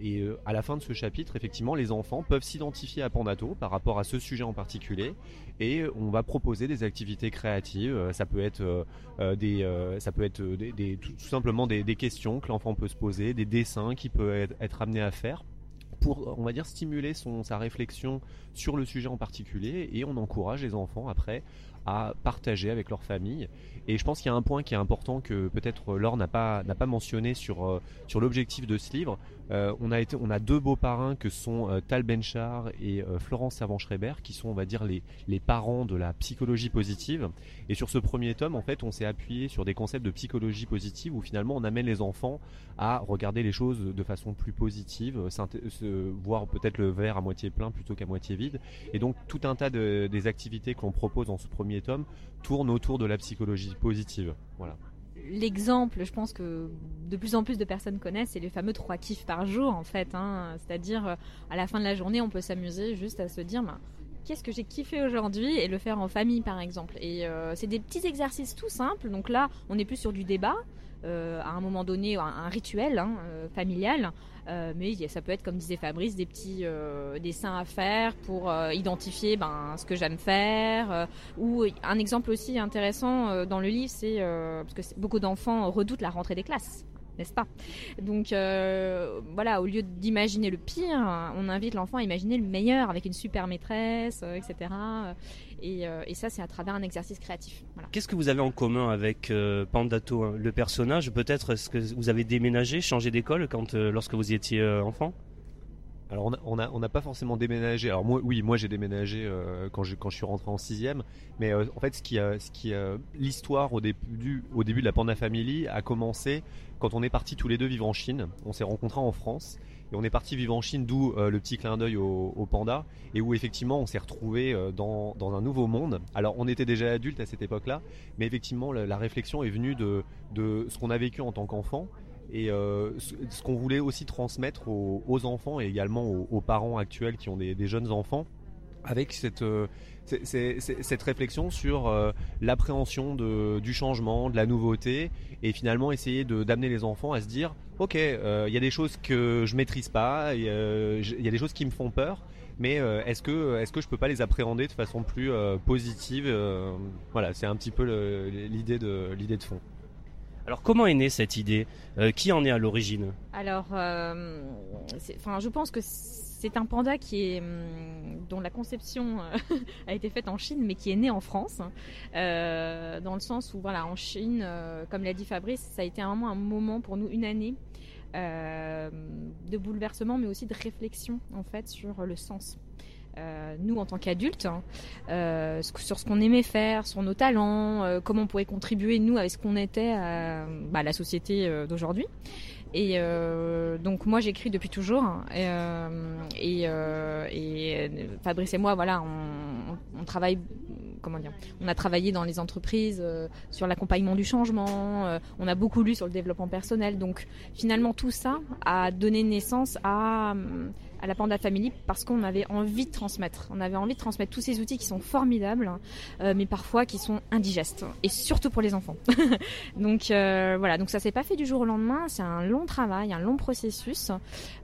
N: et à la fin de ce chapitre, effectivement, les enfants peuvent s'identifier à Pandato par rapport à ce sujet en particulier, et on va proposer des activités créatives. Ça peut être des, ça peut être des, tout, simplement des, questions que l'enfant peut se poser, des dessins qu'il peut être amené à faire pour, on va dire, stimuler son, sa réflexion sur le sujet en particulier et on encourage les enfants après à partager avec leur famille. Et je pense qu'il y a un point qui est important que peut-être Laure n'a pas, n'a pas mentionné sur, euh, sur l'objectif de ce livre. Euh, on, a été, on a deux beaux parrains que sont euh, Tal Benchar et Florence Servan-Schreiber qui sont, on va dire, les, les parents de la psychologie positive. Et sur ce premier tome, en fait, on s'est appuyé sur des concepts de psychologie positive où finalement on amène les enfants à regarder les choses de façon plus positive, voir peut-être le verre à moitié plein plutôt qu'à moitié vide. Et donc tout un tas de, des activités que l'on propose dans ce premier tome tournent autour de la psychologie positive. Voilà.
O: L'exemple, je pense que de plus en plus de personnes connaissent, c'est les fameux trois kiffs par jour en fait. Hein. C'est-à-dire euh, à la fin de la journée, on peut s'amuser juste à se dire bah, qu'est-ce que j'ai kiffé aujourd'hui et le faire en famille par exemple. Et euh, c'est des petits exercices tout simples. Donc là, on est plus sur du débat. Euh, à un moment donné un, rituel hein, familial euh, mais ça peut être, comme disait Fabrice, des petits euh, dessins à faire pour euh, identifier ben, ce que j'aime faire. ou un exemple aussi intéressant dans le livre, c'est parce que beaucoup d'enfants redoutent la rentrée des classes n'est-ce pas? Donc voilà, au lieu d'imaginer le pire, on invite l'enfant à imaginer le meilleur avec une super maîtresse, etc. Euh, et, ça, c'est à travers un exercice créatif.
M: Qu'est-ce que vous avez en commun avec euh, Pandato, hein, le personnage? Peut-être est-ce que vous avez déménagé, changé d'école quand euh, lorsque vous étiez enfant?
N: Alors on n'a on a, pas forcément déménagé. Alors moi, oui, moi j'ai déménagé quand, je, quand je suis rentré en sixième. Mais en fait, ce qui, ce qui, l'histoire au début, au début de la Panda Family a commencé quand on est parti tous les deux vivre en Chine. On s'est rencontrés en France et on est parti vivre en Chine, d'où euh, le petit clin d'œil au, panda, et où effectivement on s'est retrouvé euh, dans, un nouveau monde. Alors on était déjà adultes à cette époque-là, mais effectivement la, réflexion est venue de, de ce qu'on a vécu en tant qu'enfant et euh, ce, qu'on voulait aussi transmettre aux, enfants et également aux, parents actuels qui ont des, jeunes enfants avec cette, cette réflexion sur l'appréhension du changement, de la nouveauté et finalement essayer d'amener les enfants à se dire ok, euh, il y a des choses que je maîtrise pas, il y, a des choses qui me font peur, mais euh, est-ce que est-ce que je peux pas les appréhender de façon plus euh, positive Voilà, c'est un petit peu l'idée de l'idée de fond.
M: Alors comment est née cette idée? Qui en est à l'origine?
O: Alors, enfin, je pense que c'est un panda hum, dont la conception euh, a été faite en Chine, mais qui est né en France, euh, dans le sens où, voilà, en Chine, euh, comme l'a dit Fabrice, ça a été vraiment un moment pour nous, une année de bouleversement, mais aussi de réflexion en fait sur le sens. nous en tant qu'adultes, hein, sur ce qu'on aimait faire, sur nos talents, comment on pourrait contribuer nous avec ce qu'on était à bah, la société d'aujourd'hui. Et euh, donc moi j'écris depuis toujours hein. et, euh, et, euh, et, Fabrice et moi voilà on, on, travaille comment dire on a travaillé dans les entreprises euh, sur l'accompagnement du changement euh, on a beaucoup lu sur le développement personnel donc finalement tout ça a donné naissance à à la Panda Family parce qu'on avait envie de transmettre. On avait envie de transmettre tous ces outils qui sont formidables, euh, mais parfois qui sont indigestes, et surtout pour les enfants. donc euh, voilà, donc ça s'est pas fait du jour au lendemain, c'est un long travail, un long processus,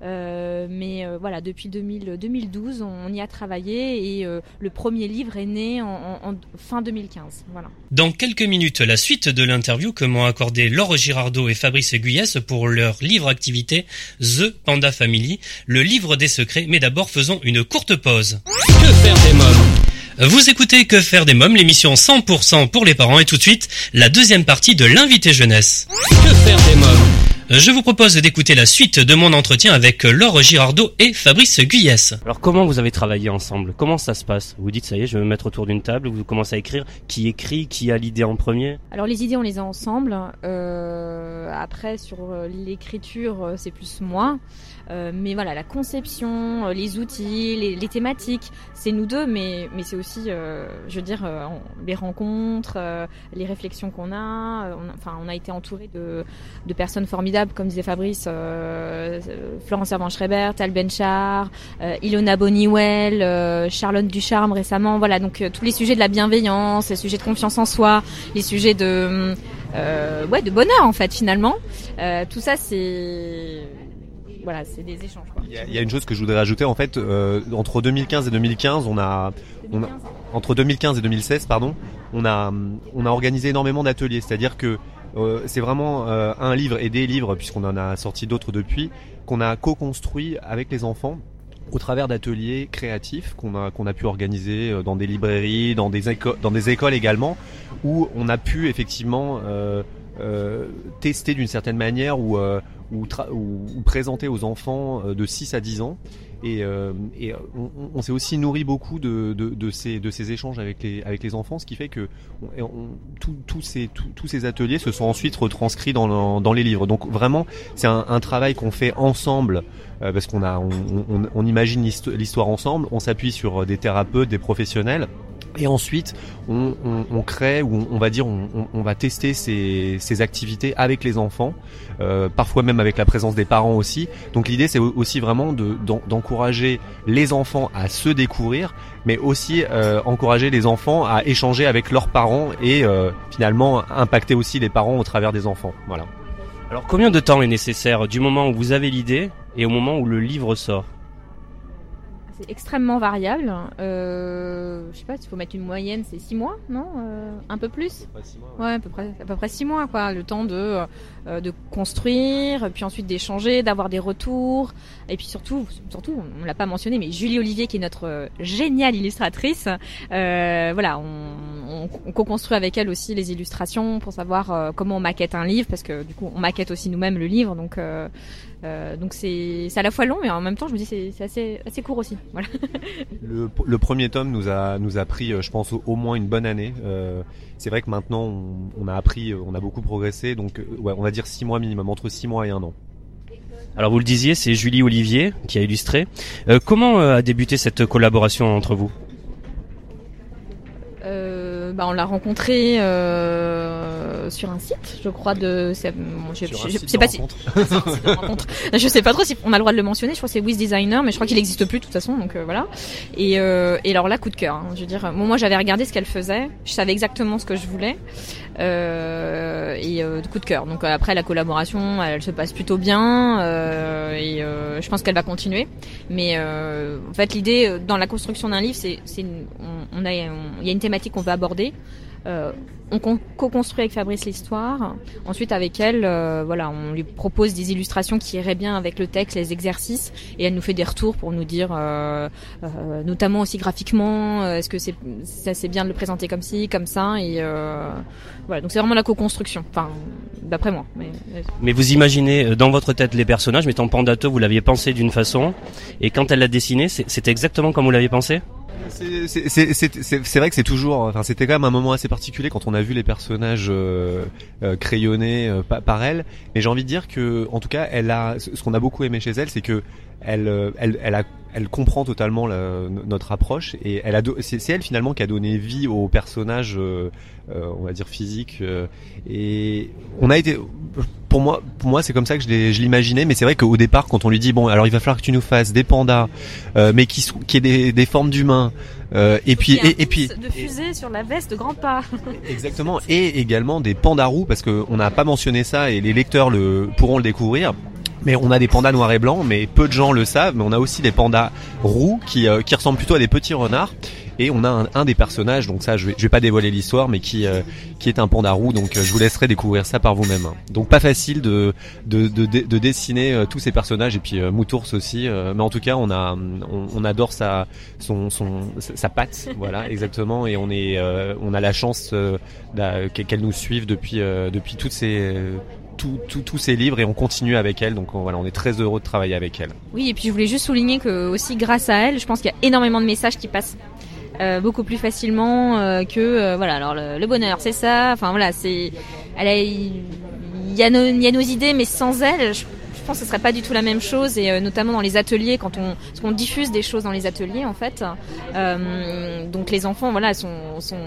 O: euh, mais voilà, depuis 2000, 2012, on, y a travaillé et le premier livre est né en, en, fin 2015. Voilà.
A: Dans quelques minutes, la suite de l'interview que m'ont accordé Laure Girardot et Fabrice Guyès pour leur livre activité The Panda Family, le livre des secrets, mais d'abord faisons une courte pause. Que faire des mômes? Vous écoutez Que faire des mômes, l'émission 100% pour les parents et tout de suite la deuxième partie de l'invité jeunesse. Que faire des mômes? Je vous propose d'écouter la suite de mon entretien avec Laure Girardot et Fabrice Guyès.
M: Alors comment vous avez travaillé ensemble? Comment ça se passe? Vous dites ça y est, je vais me mettre autour d'une table, vous commencez à écrire. Qui écrit? Qui a l'idée en premier?
O: Alors les idées on les a ensemble. Euh, après sur l'écriture c'est plus moi. Euh, mais voilà, la conception, euh, les outils, les, thématiques, c'est nous deux, mais, mais c'est aussi, euh, je veux dire, les rencontres, les réflexions qu'on a. On, enfin, on a été entouré de, de personnes formidables, comme disait Fabrice, Florence Servan-Schreiber, Tal Benchar, Ilona Boniwell, Charlotte Ducharme récemment. Voilà, donc tous les sujets de la bienveillance, les sujets de confiance en soi, les sujets de, ouais, de bonheur en fait finalement. tout ça, c'est voilà, c'est des échanges.
N: Il y, a une chose que je voudrais rajouter en fait euh, entre 2015 et 2015, on a, entre 2015 et 2016 pardon, on a on a organisé énormément d'ateliers, c'est-à-dire que euh, c'est vraiment euh, un livre et des livres, puisqu'on en a sorti d'autres depuis, qu'on a co-construit avec les enfants au travers d'ateliers créatifs qu'on a a pu organiser dans des librairies, dans des dans des écoles également, où on a pu effectivement euh, tester d'une certaine manière ou, euh, ou, ou, ou, présenter aux enfants euh, de 6 à 10 ans. Et, euh, et on, on s'est aussi nourri beaucoup de, de, de, ces, de ces échanges avec les, avec les enfants, ce qui fait que tous ces, tous ces ateliers se sont ensuite retranscrits dans, dans les livres. Donc vraiment, c'est un, un, travail qu'on fait ensemble euh, parce qu'on a, on, on, on imagine l'histoire ensemble, on s'appuie sur des thérapeutes, des professionnels. Et ensuite, on, on, on, crée ou on, va dire, on, on va tester ces, ces, activités avec les enfants, euh, parfois même avec la présence des parents aussi. Donc l'idée, c'est aussi vraiment d'encourager de, les enfants à se découvrir, mais aussi euh, encourager les enfants à échanger avec leurs parents et euh, finalement impacter aussi les parents au travers des enfants. Voilà.
M: Alors combien de temps est nécessaire du moment où vous avez l'idée et au moment où le livre sort?
O: C'est extrêmement variable. Euh, je sais pas, il faut mettre une moyenne, c'est 6 mois, non euh, Un peu plus mois, ouais. à peu près, à peu près 6 mois, quoi. Le temps de, euh, de construire, puis ensuite d'échanger, d'avoir des retours. Et puis surtout, surtout, on l'a pas mentionné, mais Julie Olivier, qui est notre euh, géniale illustratrice, euh, voilà, on, on, on co-construit avec elle aussi les illustrations pour savoir euh, comment on maquette un livre, parce que du coup, on maquette aussi nous-mêmes le livre, donc euh, donc c'est à la fois long, mais en même temps, je me dis c'est assez assez court aussi. Voilà.
N: le, premier tome nous a nous a pris, je pense, au, au moins une bonne année. Euh, c'est vrai que maintenant, on, on, a appris, on a beaucoup progressé, donc ouais, on va dire six mois minimum, entre six mois et un an.
M: Alors vous le disiez, c'est Julie Olivier qui a illustré. Euh, comment a débuté cette collaboration entre vous?
O: Bah, on l'a rencontré euh, sur un site, je crois de.
N: Je, je, je,
O: je sais pas si. je sais pas trop si on a le droit de le mentionner. Je crois que c'est Wiz Designer, mais je crois qu'il n'existe plus de toute façon, donc euh, voilà. Et, euh, et alors là, coup de cœur. Hein, je veux dire, moi j'avais regardé ce qu'elle faisait, je savais exactement ce que je voulais. Euh, et euh, coup de cœur. Donc après la collaboration, elle, se passe plutôt bien euh, et euh, je pense qu'elle va continuer. Mais euh, en fait, l'idée dans la construction d'un livre, c'est on, on, a, il y a une thématique qu'on veut aborder. Euh, on co-construit avec Fabrice l'histoire. Ensuite, avec elle, euh, voilà, on lui propose des illustrations qui iraient bien avec le texte, les exercices, et elle nous fait des retours pour nous dire, euh, euh, notamment aussi graphiquement, est-ce que c'est ça c'est bien de le présenter comme ci, comme ça, et voilà. Donc c'est vraiment la co-construction. Enfin, d'après moi. Mais,
M: mais vous imaginez dans votre tête les personnages, mais en Pandato, vous l'aviez pensé d'une façon, et quand elle l'a dessiné, c'était exactement comme vous l'aviez pensé?
N: C'est vrai que c'est toujours, enfin c'était quand même un moment assez particulier quand on a vu les personnages euh, euh, crayonnés euh, par elle. Mais j'ai envie de dire que, en tout cas, elle a, ce qu'on a beaucoup aimé chez elle, c'est que elle, elle, elle, a, elle comprend totalement la, notre approche et elle a, c'est elle finalement qui a donné vie au personnage, euh, on va dire physique. Euh, et on a été, pour moi, pour moi, c'est comme ça que je l'imaginais. Mais c'est vrai qu'au départ, quand on lui dit bon, alors il va falloir que tu nous fasses des pandas, euh, mais qui, qui aient des, des formes d'humains.
O: Euh,
N: et puis
O: et,
N: et, puis
O: de fusée sur la veste de grand pas.
N: Exactement. Et également des pandarous parce que on n'a pas mentionné ça et les lecteurs le pourront le découvrir. Mais on a des pandas noirs et blancs, mais peu de gens le savent. Mais on a aussi des pandas roux qui, euh, qui ressemblent plutôt à des petits renards. Et on a un, un des personnages, donc ça je vais, je vais pas dévoiler l'histoire, mais qui euh, qui est un panda roux. Donc euh, je vous laisserai découvrir ça par vous-même. Donc pas facile de de, de, de dessiner euh, tous ces personnages et puis Moutours aussi. mais en tout cas on a on, on adore sa son, son sa patte, voilà exactement. Et on est on a la chance qu'elle nous suive depuis depuis toutes ces tous ces livres et on continue avec elle. Donc on, voilà, on est très heureux de travailler avec elle.
O: Oui, et puis je voulais juste souligner que aussi grâce à elle, je pense qu'il y a énormément de messages qui passent. Euh, beaucoup plus facilement euh, que euh, voilà alors le, le bonheur c'est ça. Enfin voilà c'est elle a il y a nos il y a nos idées mais sans elle je, je pense que ce serait pas du tout la même chose. Et euh, notamment dans les ateliers quand on parce qu'on diffuse des choses dans les ateliers en fait. Euh, donc les enfants voilà sont, sont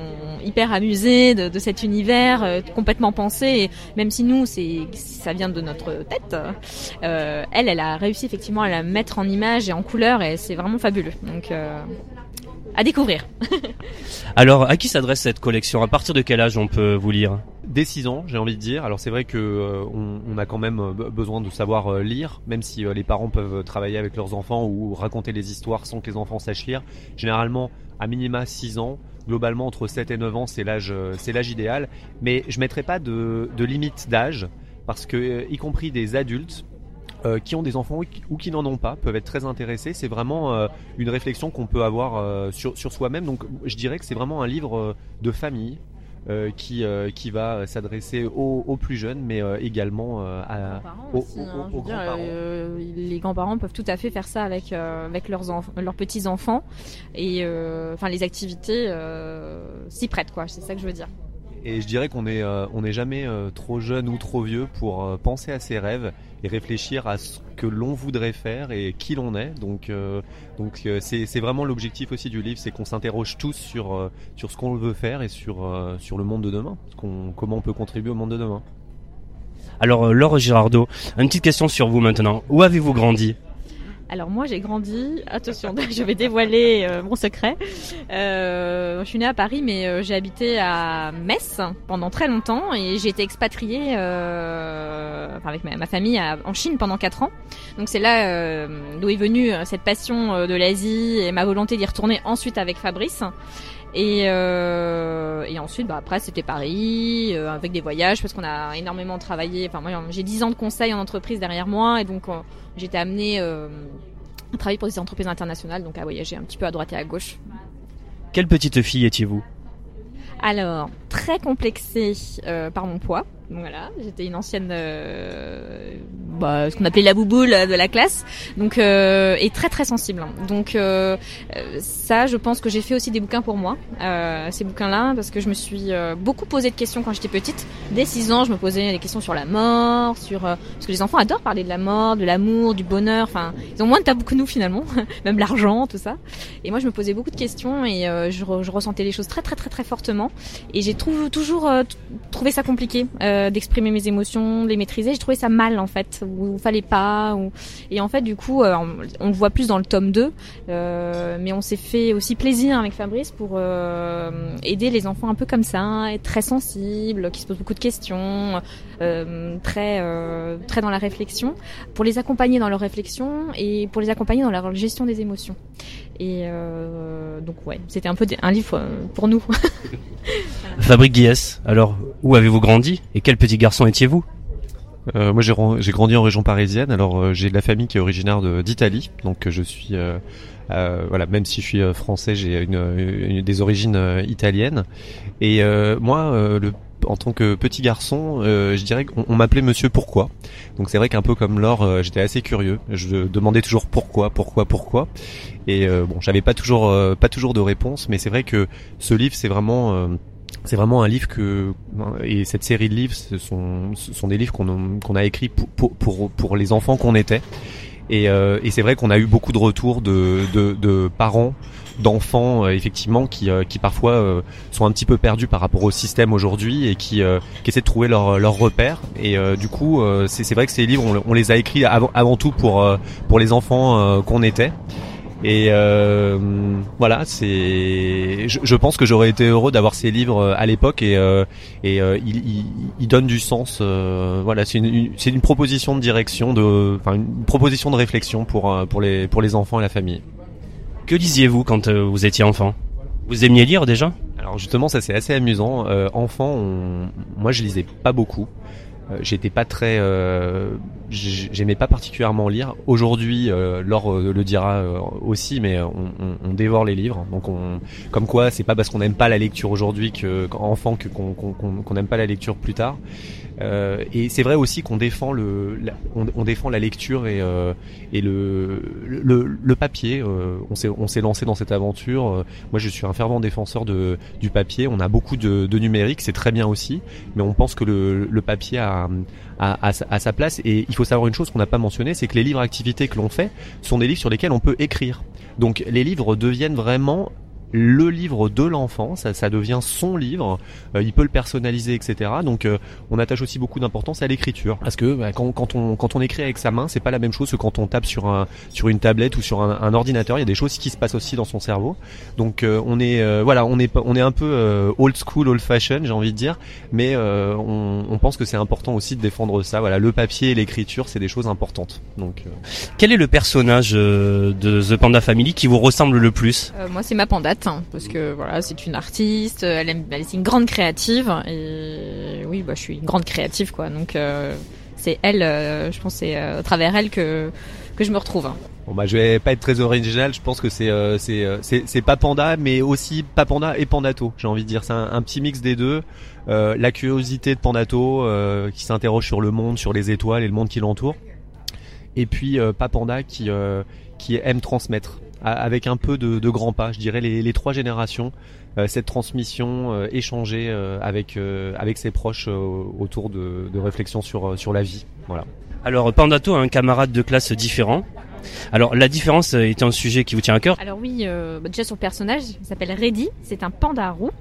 O: hyper amusés de, de cet univers euh, complètement pensé et même si nous c'est ça vient de notre tête elle elle a réussi effectivement à la mettre en image et en couleur et c'est vraiment fabuleux. Donc à découvrir.
M: Alors, à qui s'adresse cette collection? À partir de quel âge on peut vous lire?
N: Dès 6 ans, j'ai envie de dire. Alors c'est vrai que euh, on, on, a quand même euh, besoin de savoir euh, lire, même si les parents peuvent travailler avec leurs enfants ou raconter les histoires sans que les enfants sachent lire. Généralement, à minima 6 ans. Globalement, entre 7 et 9 ans, c'est l'âge, c'est l'âge idéal. Mais je mettrai pas de, de limite d'âge parce que, y compris des adultes, euh, qui ont des enfants ou qui, n'en ont pas peuvent être très intéressés. C'est vraiment euh, une réflexion qu'on peut avoir euh, sur, sur soi-même. Donc je dirais que c'est vraiment un livre de famille. qui, qui va s'adresser aux, aux, plus jeunes, mais également à, aux,
O: hein, grands-parents. les grands-parents peuvent tout à fait faire ça avec, avec leurs, leurs petits-enfants. Et enfin, les activités s'y prêtent, quoi. C'est ça que je veux dire.
N: Et je dirais qu'on n'est est jamais trop jeune ou trop vieux pour penser à ses rêves et réfléchir à ce que l'on voudrait faire et qui l'on est. Donc, euh, euh, c'est vraiment l'objectif aussi du livre, c'est qu'on s'interroge tous sur, euh, ce qu'on veut faire et sur, sur le monde de demain, comment on peut contribuer au monde de demain.
M: Alors Laure Girardot, une petite question sur vous maintenant. Où avez-vous grandi?
O: Alors moi j'ai grandi, attention, je vais dévoiler euh, mon secret. Euh, je suis née à Paris mais euh, j'ai habité à Metz pendant très longtemps et j'ai été expatriée euh, avec ma, famille en Chine pendant 4 ans. Donc c'est là d'où est venue cette passion de l'Asie et ma volonté d'y retourner ensuite avec Fabrice. Et, euh, et ensuite, bah, après, c'était Paris, euh, avec des voyages, parce qu'on a énormément travaillé. Enfin, moi, j'ai 10 ans de conseil en entreprise derrière moi, et donc euh, j'étais amenée à travailler pour des entreprises internationales, donc à voyager un petit peu à droite et à gauche.
M: Quelle petite fille étiez-vous?
O: Alors, très complexée par mon poids. Voilà, j'étais une ancienne, euh, bah, ce qu'on appelait la bouboule de la classe, donc euh, et très très sensible. Donc euh, ça, je pense que j'ai fait aussi des bouquins pour moi, euh, ces bouquins-là, parce que je me suis euh, beaucoup posé de questions quand j'étais petite. Dès 6 ans, je me posais des questions sur la mort, sur euh, parce que les enfants adorent parler de la mort, de l'amour, du bonheur. Enfin, ils ont moins de tabou que nous finalement, même l'argent, tout ça. Et moi, je me posais beaucoup de questions et je, je, ressentais les choses très très très très fortement. Et j'ai toujours trouvé ça compliqué. Euh, d'exprimer mes émotions, de les maîtriser. J'ai trouvé ça mal en fait, où fallait pas. Ou... Et en fait, du coup, euh, on le voit plus dans le tome 2, euh, mais on s'est fait aussi plaisir avec Fabrice pour aider les enfants un peu comme ça, être très sensibles, qui se posent beaucoup de questions, très très dans la réflexion, pour les accompagner dans leur réflexion et pour les accompagner dans leur gestion des émotions. Et donc ouais, c'était un peu un livre pour nous.
M: Fabrique Guies, alors où avez-vous grandi et quel petit garçon étiez-vous?
N: Euh, moi j'ai grandi en région parisienne, alors euh, j'ai de la famille qui est originaire d'Italie, donc je suis euh, voilà même si je suis français j'ai une, des origines italiennes. Et moi le en tant que petit garçon, je dirais qu'on m'appelait Monsieur Pourquoi. Donc c'est vrai qu'un peu comme Laure, j'étais assez curieux. Je demandais toujours pourquoi, pourquoi, pourquoi. Et bon, j'avais pas toujours, pas toujours de réponse, mais c'est vrai que ce livre, c'est vraiment c'est vraiment un livre que et cette série de livres ce sont, ce sont des livres qu'on qu'on a écrits pour, pour, pour les enfants qu'on était et, euh, et c'est vrai qu'on a eu beaucoup de retours de, de, de parents d'enfants euh, effectivement qui, euh, qui parfois euh, sont un petit peu perdus par rapport au système aujourd'hui et qui, qui essaient de trouver leur, leur repère et du coup c'est vrai que ces livres on, les a écrits avant, avant tout pour, pour les enfants qu'on était et euh, voilà, c'est. Je, je, pense que j'aurais été heureux d'avoir ces livres à l'époque et euh, et euh, ils, il, donnent du sens. Voilà, c'est une, c'est une proposition de direction, de, enfin une proposition de réflexion pour pour les pour les enfants et la famille.
M: Que disiez-vous quand vous étiez enfant? Vous aimiez lire déjà?
N: Alors justement, ça c'est assez amusant. enfant, on... moi je lisais pas beaucoup. Euh, j'étais pas très euh, j'aimais pas particulièrement lire aujourd'hui euh, Laure le dira aussi mais on, on, on, dévore les livres donc on comme quoi c'est pas parce qu'on n'aime pas la lecture aujourd'hui que qu'enfant que qu'on qu'on n'aime pas la lecture plus tard euh, et c'est vrai aussi qu'on défend le, la, on, on, défend la lecture et, euh, et le, le, le papier. Euh, on s'est on s'est lancé dans cette aventure. Moi, je suis un fervent défenseur de du papier. On a beaucoup de, de numérique, c'est très bien aussi, mais on pense que le, le papier a, a, sa place. Et il faut savoir une chose qu'on n'a pas mentionné, c'est que les livres activités que l'on fait sont des livres sur lesquels on peut écrire. Donc les livres deviennent vraiment le livre de l'enfant, ça, ça devient son livre, euh, il peut le personnaliser, etc. Donc euh, on attache aussi beaucoup d'importance à l'écriture, parce que bah, quand, quand, on, quand on écrit avec sa main, c'est pas la même chose que quand on tape sur, un, sur une tablette ou sur un, un ordinateur, il y a des choses qui se passent aussi dans son cerveau. Donc euh, on est voilà, on est, on est un peu old school, old fashion, j'ai envie de dire, mais on, on pense que c'est important aussi de défendre ça. Voilà, le papier et l'écriture, c'est des choses importantes. Donc
M: quel est le personnage de The Panda Family qui vous ressemble le plus?
O: Moi, c'est ma panda parce que voilà, c'est une artiste, elle aime, est une grande créative et oui, bah je suis une grande créative quoi. Donc euh, c'est elle, euh, je pense c'est euh, à travers elle que que je me retrouve.
N: Bon bah je vais pas être très original, je pense que c'est c'est c'est pas panda mais aussi pas panda et pandato. J'ai envie de dire c'est un, petit mix des deux. la curiosité de pandato qui s'interroge sur le monde, sur les étoiles et le monde qui l'entoure. Et puis pas panda qui qui aime transmettre avec un peu de, de grands pas, je dirais les, les trois générations, euh, cette transmission euh, échangée euh, avec avec ses proches autour de, de réflexions sur sur la vie. Voilà.
M: Alors Pandato a un camarade de classe différent. Alors la différence est un sujet qui vous tient à cœur
O: Alors oui, bah, déjà son personnage s'appelle Reddy, c'est un panda roux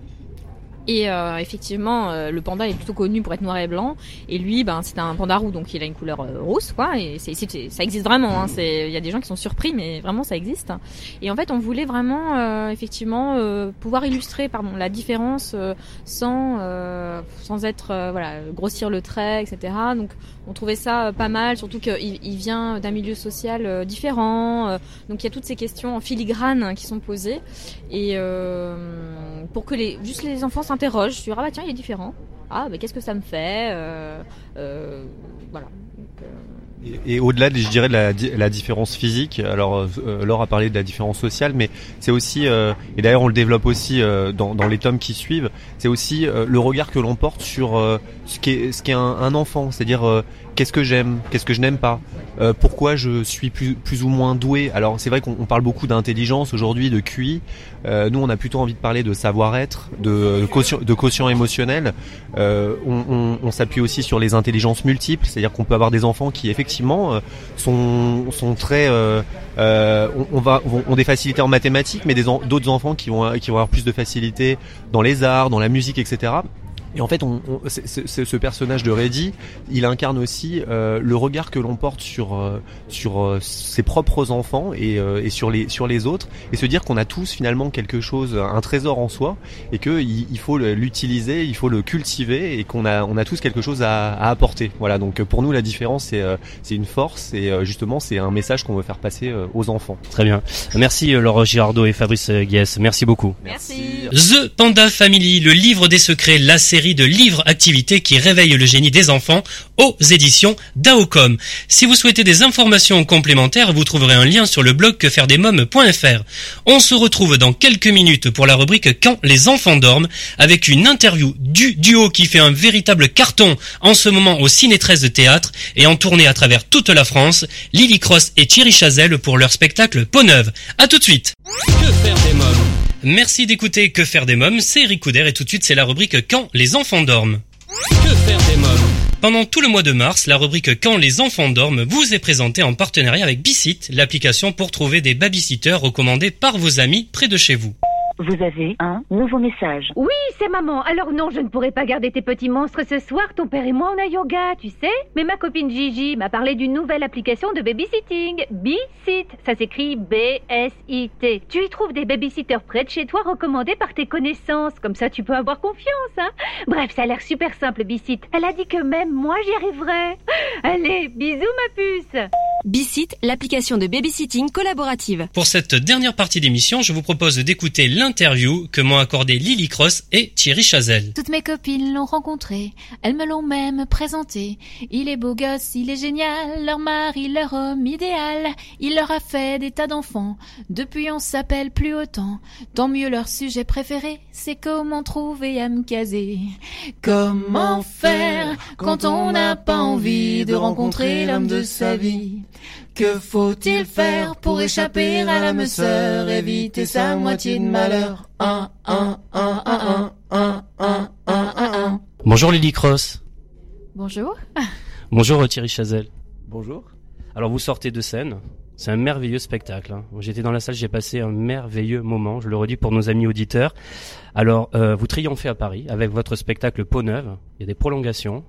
O: et euh, effectivement, euh, le panda est plutôt connu pour être noir et blanc, et lui, ben, c'est un panda roux, donc il a une couleur euh, rousse, quoi. Et c'est, ça existe vraiment. Hein, il y a des gens qui sont surpris, mais vraiment ça existe. Et en fait, on voulait vraiment, effectivement, pouvoir illustrer, pardon, la différence sans, sans être, voilà, grossir le trait, etc. Donc, on trouvait ça pas mal, surtout qu'il il vient d'un milieu social différent. donc, il y a toutes ces questions en filigrane qui sont posées, et pour que les, juste les enfants s'interroge sur ah bah tiens il est différent. Ah bah qu'est-ce que ça me fait euh, euh, voilà.
N: Euh, et, au-delà, je dirais, de la, différence physique, alors Laure a parlé de la différence sociale, mais c'est aussi, et d'ailleurs on le développe aussi dans, dans, les tomes qui suivent, c'est aussi le regard que l'on porte sur ce qu'est ce qu'est un, un enfant, c'est-à-dire qu'est-ce que j'aime, qu'est-ce que je n'aime pas, euh, pourquoi je suis plus, plus ou moins doué. Alors c'est vrai qu'on parle beaucoup d'intelligence aujourd'hui, de QI. Euh, nous on a plutôt envie de parler de savoir-être, de, de, quotient, de émotionnel. Euh, on, on, on s'appuie aussi sur les intelligences multiples, c'est-à-dire qu'on peut avoir des enfants qui effectivement euh, sont, sont très, euh, on, on, va, ont des facilités en mathématiques, mais d'autres enfants qui vont, qui vont avoir plus de facilité dans les arts, dans la musique, etc. Et en fait, on, on ce personnage de Reddy, il incarne aussi euh, le regard que l'on porte sur euh, sur euh, ses propres enfants et, et, sur les sur les autres, et se dire qu'on a tous finalement quelque chose, un trésor en soi, et que il, faut l'utiliser, il faut le cultiver, et qu'on a on a tous quelque chose à, à apporter. Voilà. Donc pour nous, la différence c'est c'est une force, et justement c'est un message qu'on veut faire passer aux enfants.
M: Très bien. Merci Laure Girardot et Fabrice Guess. Merci beaucoup.
O: Merci.
A: The Panda Family, le livre des secrets, la série de livres-activités qui réveillent le génie des enfants aux éditions Daocom. Si vous souhaitez des informations complémentaires, vous trouverez un lien sur le blog quefairedesmoms.fr. On se retrouve dans quelques minutes pour la rubrique Quand les enfants dorment avec une interview du duo qui fait un véritable carton en ce moment au Ciné 13 de théâtre et en tournée à travers toute la France, Lily Cross et Thierry Chazelle pour leur spectacle Peau Neuve. À tout de suite. Merci d'écouter Que faire des mômes, c'est Eric Couder et tout de suite c'est la rubrique Quand les enfants dorment. Que faire des mômes? Pendant tout le mois de mars, la rubrique Quand les enfants dorment vous est présentée en partenariat avec Bicit, l'application pour trouver des babysitters recommandés par vos amis près de chez vous.
P: Vous avez un nouveau message.
Q: Oui, c'est maman. Alors non, je ne pourrai pas garder tes petits monstres ce soir. Ton père et moi, on a yoga, tu sais. Mais ma copine Gigi m'a parlé d'une nouvelle application de babysitting. B-Sit. Ça s'écrit B-S-I-T. Tu y trouves des babysitters près de chez toi recommandés par tes connaissances. Comme ça, tu peux avoir confiance, hein. Bref, ça a l'air super simple, B-Sit. Elle a dit que même moi, j'y arriverai. Allez, bisous, ma puce.
R: B-Sit, l'application de babysitting collaborative.
A: Pour cette dernière partie d'émission, je vous propose d'écouter l'interview que m'ont accordé Lily Cross et Thierry Chazelle.
S: Toutes mes copines l'ont rencontré, elles me l'ont même présenté. Il est beau gosse, il est génial, leur mari, leur homme idéal. Il leur a fait des tas d'enfants, depuis on s'appelle plus autant. Tant mieux leur sujet préféré, c'est comment trouver à me caser. Comment faire quand on n'a pas envie de rencontrer l'homme de sa vie? Que faut-il faire pour échapper à l'âme sœur, éviter sa moitié de malheur un, un, un,
M: Bonjour Lily Cross.
O: Bonjour.
M: Bonjour euh, Thierry Chazelle.
N: Bonjour.
M: Alors vous sortez de scène, c'est un merveilleux spectacle. Hein. J'étais dans la salle, j'ai passé un merveilleux moment, je le redis pour nos amis auditeurs. Alors euh, vous triomphez à Paris avec votre spectacle Peau Neuve, il y a des prolongations.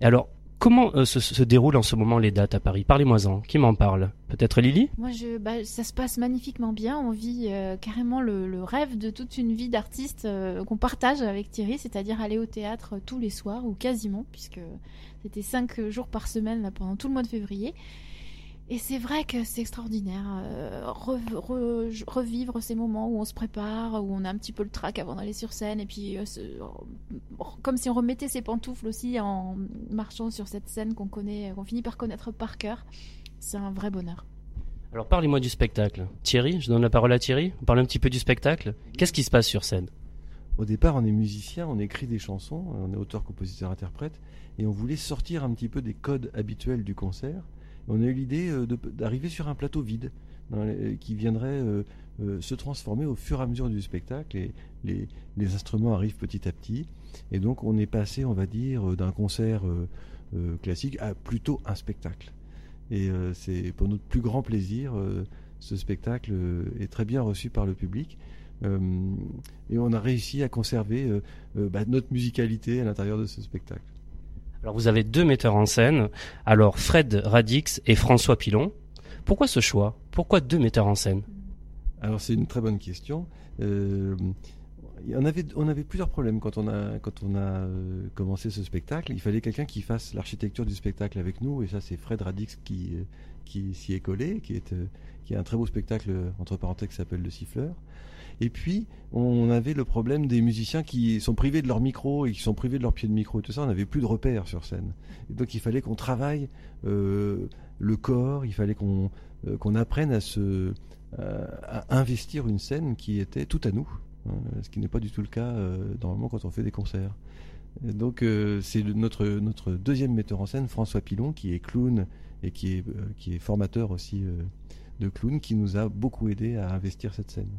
M: Et alors comment euh, se, déroulent en ce moment les dates à Paris? Parlez-moi-en. Qui m'en parle? Peut-être Lily?
S: Moi, bah, ça se passe magnifiquement bien. On vit euh, carrément le, rêve de toute une vie d'artiste euh, qu'on partage avec Thierry, c'est-à-dire aller au théâtre tous les soirs ou quasiment, puisque c'était cinq jours par semaine pendant tout le mois de février. Et c'est vrai que c'est extraordinaire. Euh, re, re, revivre ces moments où on se prépare, où on a un petit peu le trac avant d'aller sur scène, et puis euh, comme si on remettait ses pantoufles aussi en marchant sur cette scène qu'on connaît, qu'on finit par connaître par cœur. C'est un vrai bonheur.
M: Alors parlez-moi du spectacle. Thierry, je donne la parole à Thierry. On parle un petit peu du spectacle. Qu'est-ce qui se passe sur scène?
T: Au départ, on est musicien, on écrit des chansons, on est auteur, compositeur, interprète, et on voulait sortir un petit peu des codes habituels du concert on a eu l'idée d'arriver sur un plateau vide les, qui viendrait euh, euh, se transformer au fur et à mesure du spectacle et les, instruments arrivent petit à petit. Et donc on est passé on va dire d'un concert euh, classique à plutôt un spectacle. Et c'est pour notre plus grand plaisir ce spectacle est très bien reçu par le public. Et on a réussi à conserver bah, notre musicalité à l'intérieur de ce spectacle.
M: Alors vous avez deux metteurs en scène, alors Fred Radix et François Pilon. Pourquoi ce choix? Pourquoi deux metteurs en scène?
T: Alors c'est une très bonne question. Euh, on avait, plusieurs problèmes quand on a, euh, commencé ce spectacle. Il fallait quelqu'un qui fasse l'architecture du spectacle avec nous, et ça c'est Fred Radix qui, qui s'y est collé, qui est, euh, qui a un très beau spectacle entre parenthèses qui s'appelle Le Siffleur. Et puis, on avait le problème des musiciens qui sont privés de leur micro et qui sont privés de leur pied de micro et tout ça. On n'avait plus de repères sur scène. Donc, il fallait qu'on travaille euh, le corps, il fallait qu'on euh, apprenne à se à investir une scène qui était tout à nous, hein, ce qui n'est pas du tout le cas euh, normalement quand on fait des concerts. Donc, euh, c'est notre deuxième metteur en scène, François Pilon, qui est clown et qui est euh, qui est formateur aussi de clown, qui nous a beaucoup aidé à investir cette scène.